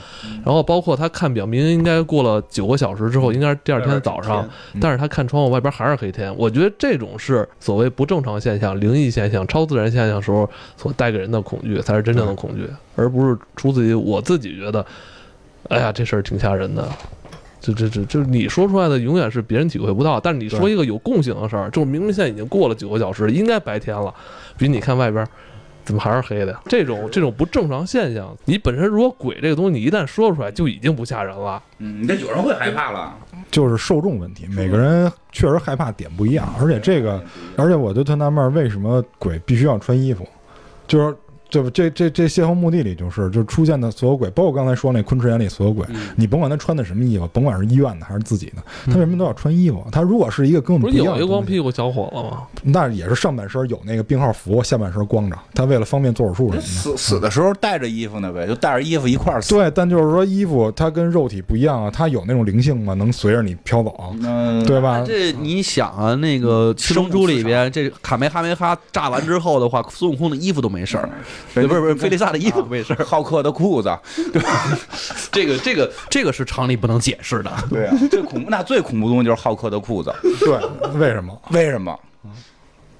然后包括他看表，明明应该过了九个小时之后，应该是第二天早上，嗯但是他看窗户外边还是黑天。我觉得这种是所谓不正常现象、灵异现象、超自然现象时候所带给人的恐惧，才是真正的恐惧，而不是出自于我自己觉得，哎呀，这事儿挺吓人的。这这这就是你说出来的，永远是别人体会不到。但是你说一个有共性的事儿，就是明明现在已经过了九个小时，应该白天了，比你看外边怎么还是黑的呀？这种这种不正常现象，你本身如果鬼这个东西，你一旦说出来，就已经不吓人了。嗯，你这有人会害怕了。就是受众问题，每个人确实害怕点不一样，而且这个，而且我就特纳闷儿，为什么鬼必须要穿衣服？就是。这这这这邂逅墓地里就是，就出现的所有鬼，包括刚才说那昆池岩里所有鬼，你甭管他穿的什么衣服，甭管是医院的还是自己的，他为什么都要穿衣服？他如果是一个跟我不是有一样的东西光屁股小伙子吗？那也是上半身有那个病号服，下半身光着，他为了方便做手术什么的。死死的时候带着衣服呢呗，就带着衣服一块儿死。对，但就是说衣服它跟肉体不一样啊，它有那种灵性吗？能随着你飘走，嗯，对吧？这 你想啊，那个《七龙珠》里边，这卡梅哈梅哈炸完之后的话，孙悟空的衣服都没事儿，不是不是，菲利萨的衣服没事儿。浩克的裤子，对这个这个这个是常理不能解释的。对啊，最恐怖那最恐怖的东西就是浩克的裤子，对，为什么？为什么？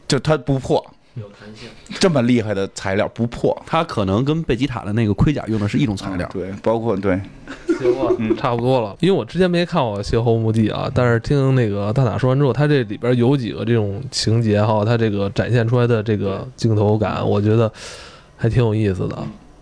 就它不破，有弹性，这么厉害的材料不破。它可能跟贝吉塔的那个盔甲用的是一种材料。对，包括对，嗯，差不多了。因为我之前没看过《邂逅墓地》啊，但是听那个大塔说完之后，他这里边有几个这种情节哈，他这个展现出来的这个镜头感，我觉得还挺有意思的。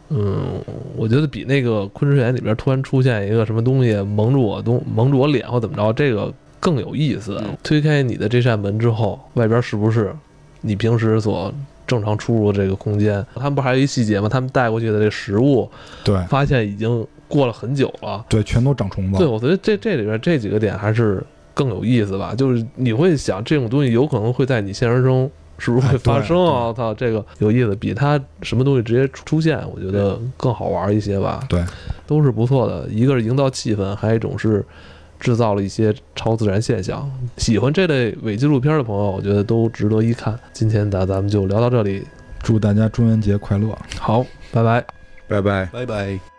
嗯，我觉得比那个《昆池岩》里边突然出现一个什么东西蒙住我东蒙住我脸或怎么着，这个更有意思。推开你的这扇门之后，外边是不是你平时所正常出入的这个空间？他们不还有一细节吗？他们带过去的这食物，对发现已经过了很久了。对，全都长虫子。对，我觉得这这里边这几个点还是更有意思吧。就是你会想，这种东西有可能会在你现实中是不是会发生啊？我操，这个有意思，比它什么东西直接出现，我觉得更好玩一些吧。对，都是不错的。一个是营造气氛，还有一种是制造了一些超自然现象。喜欢这类伪纪录片的朋友，我觉得都值得一看。今天咱咱们就聊到这里，祝大家中元节快乐！好，拜拜。拜拜。拜拜。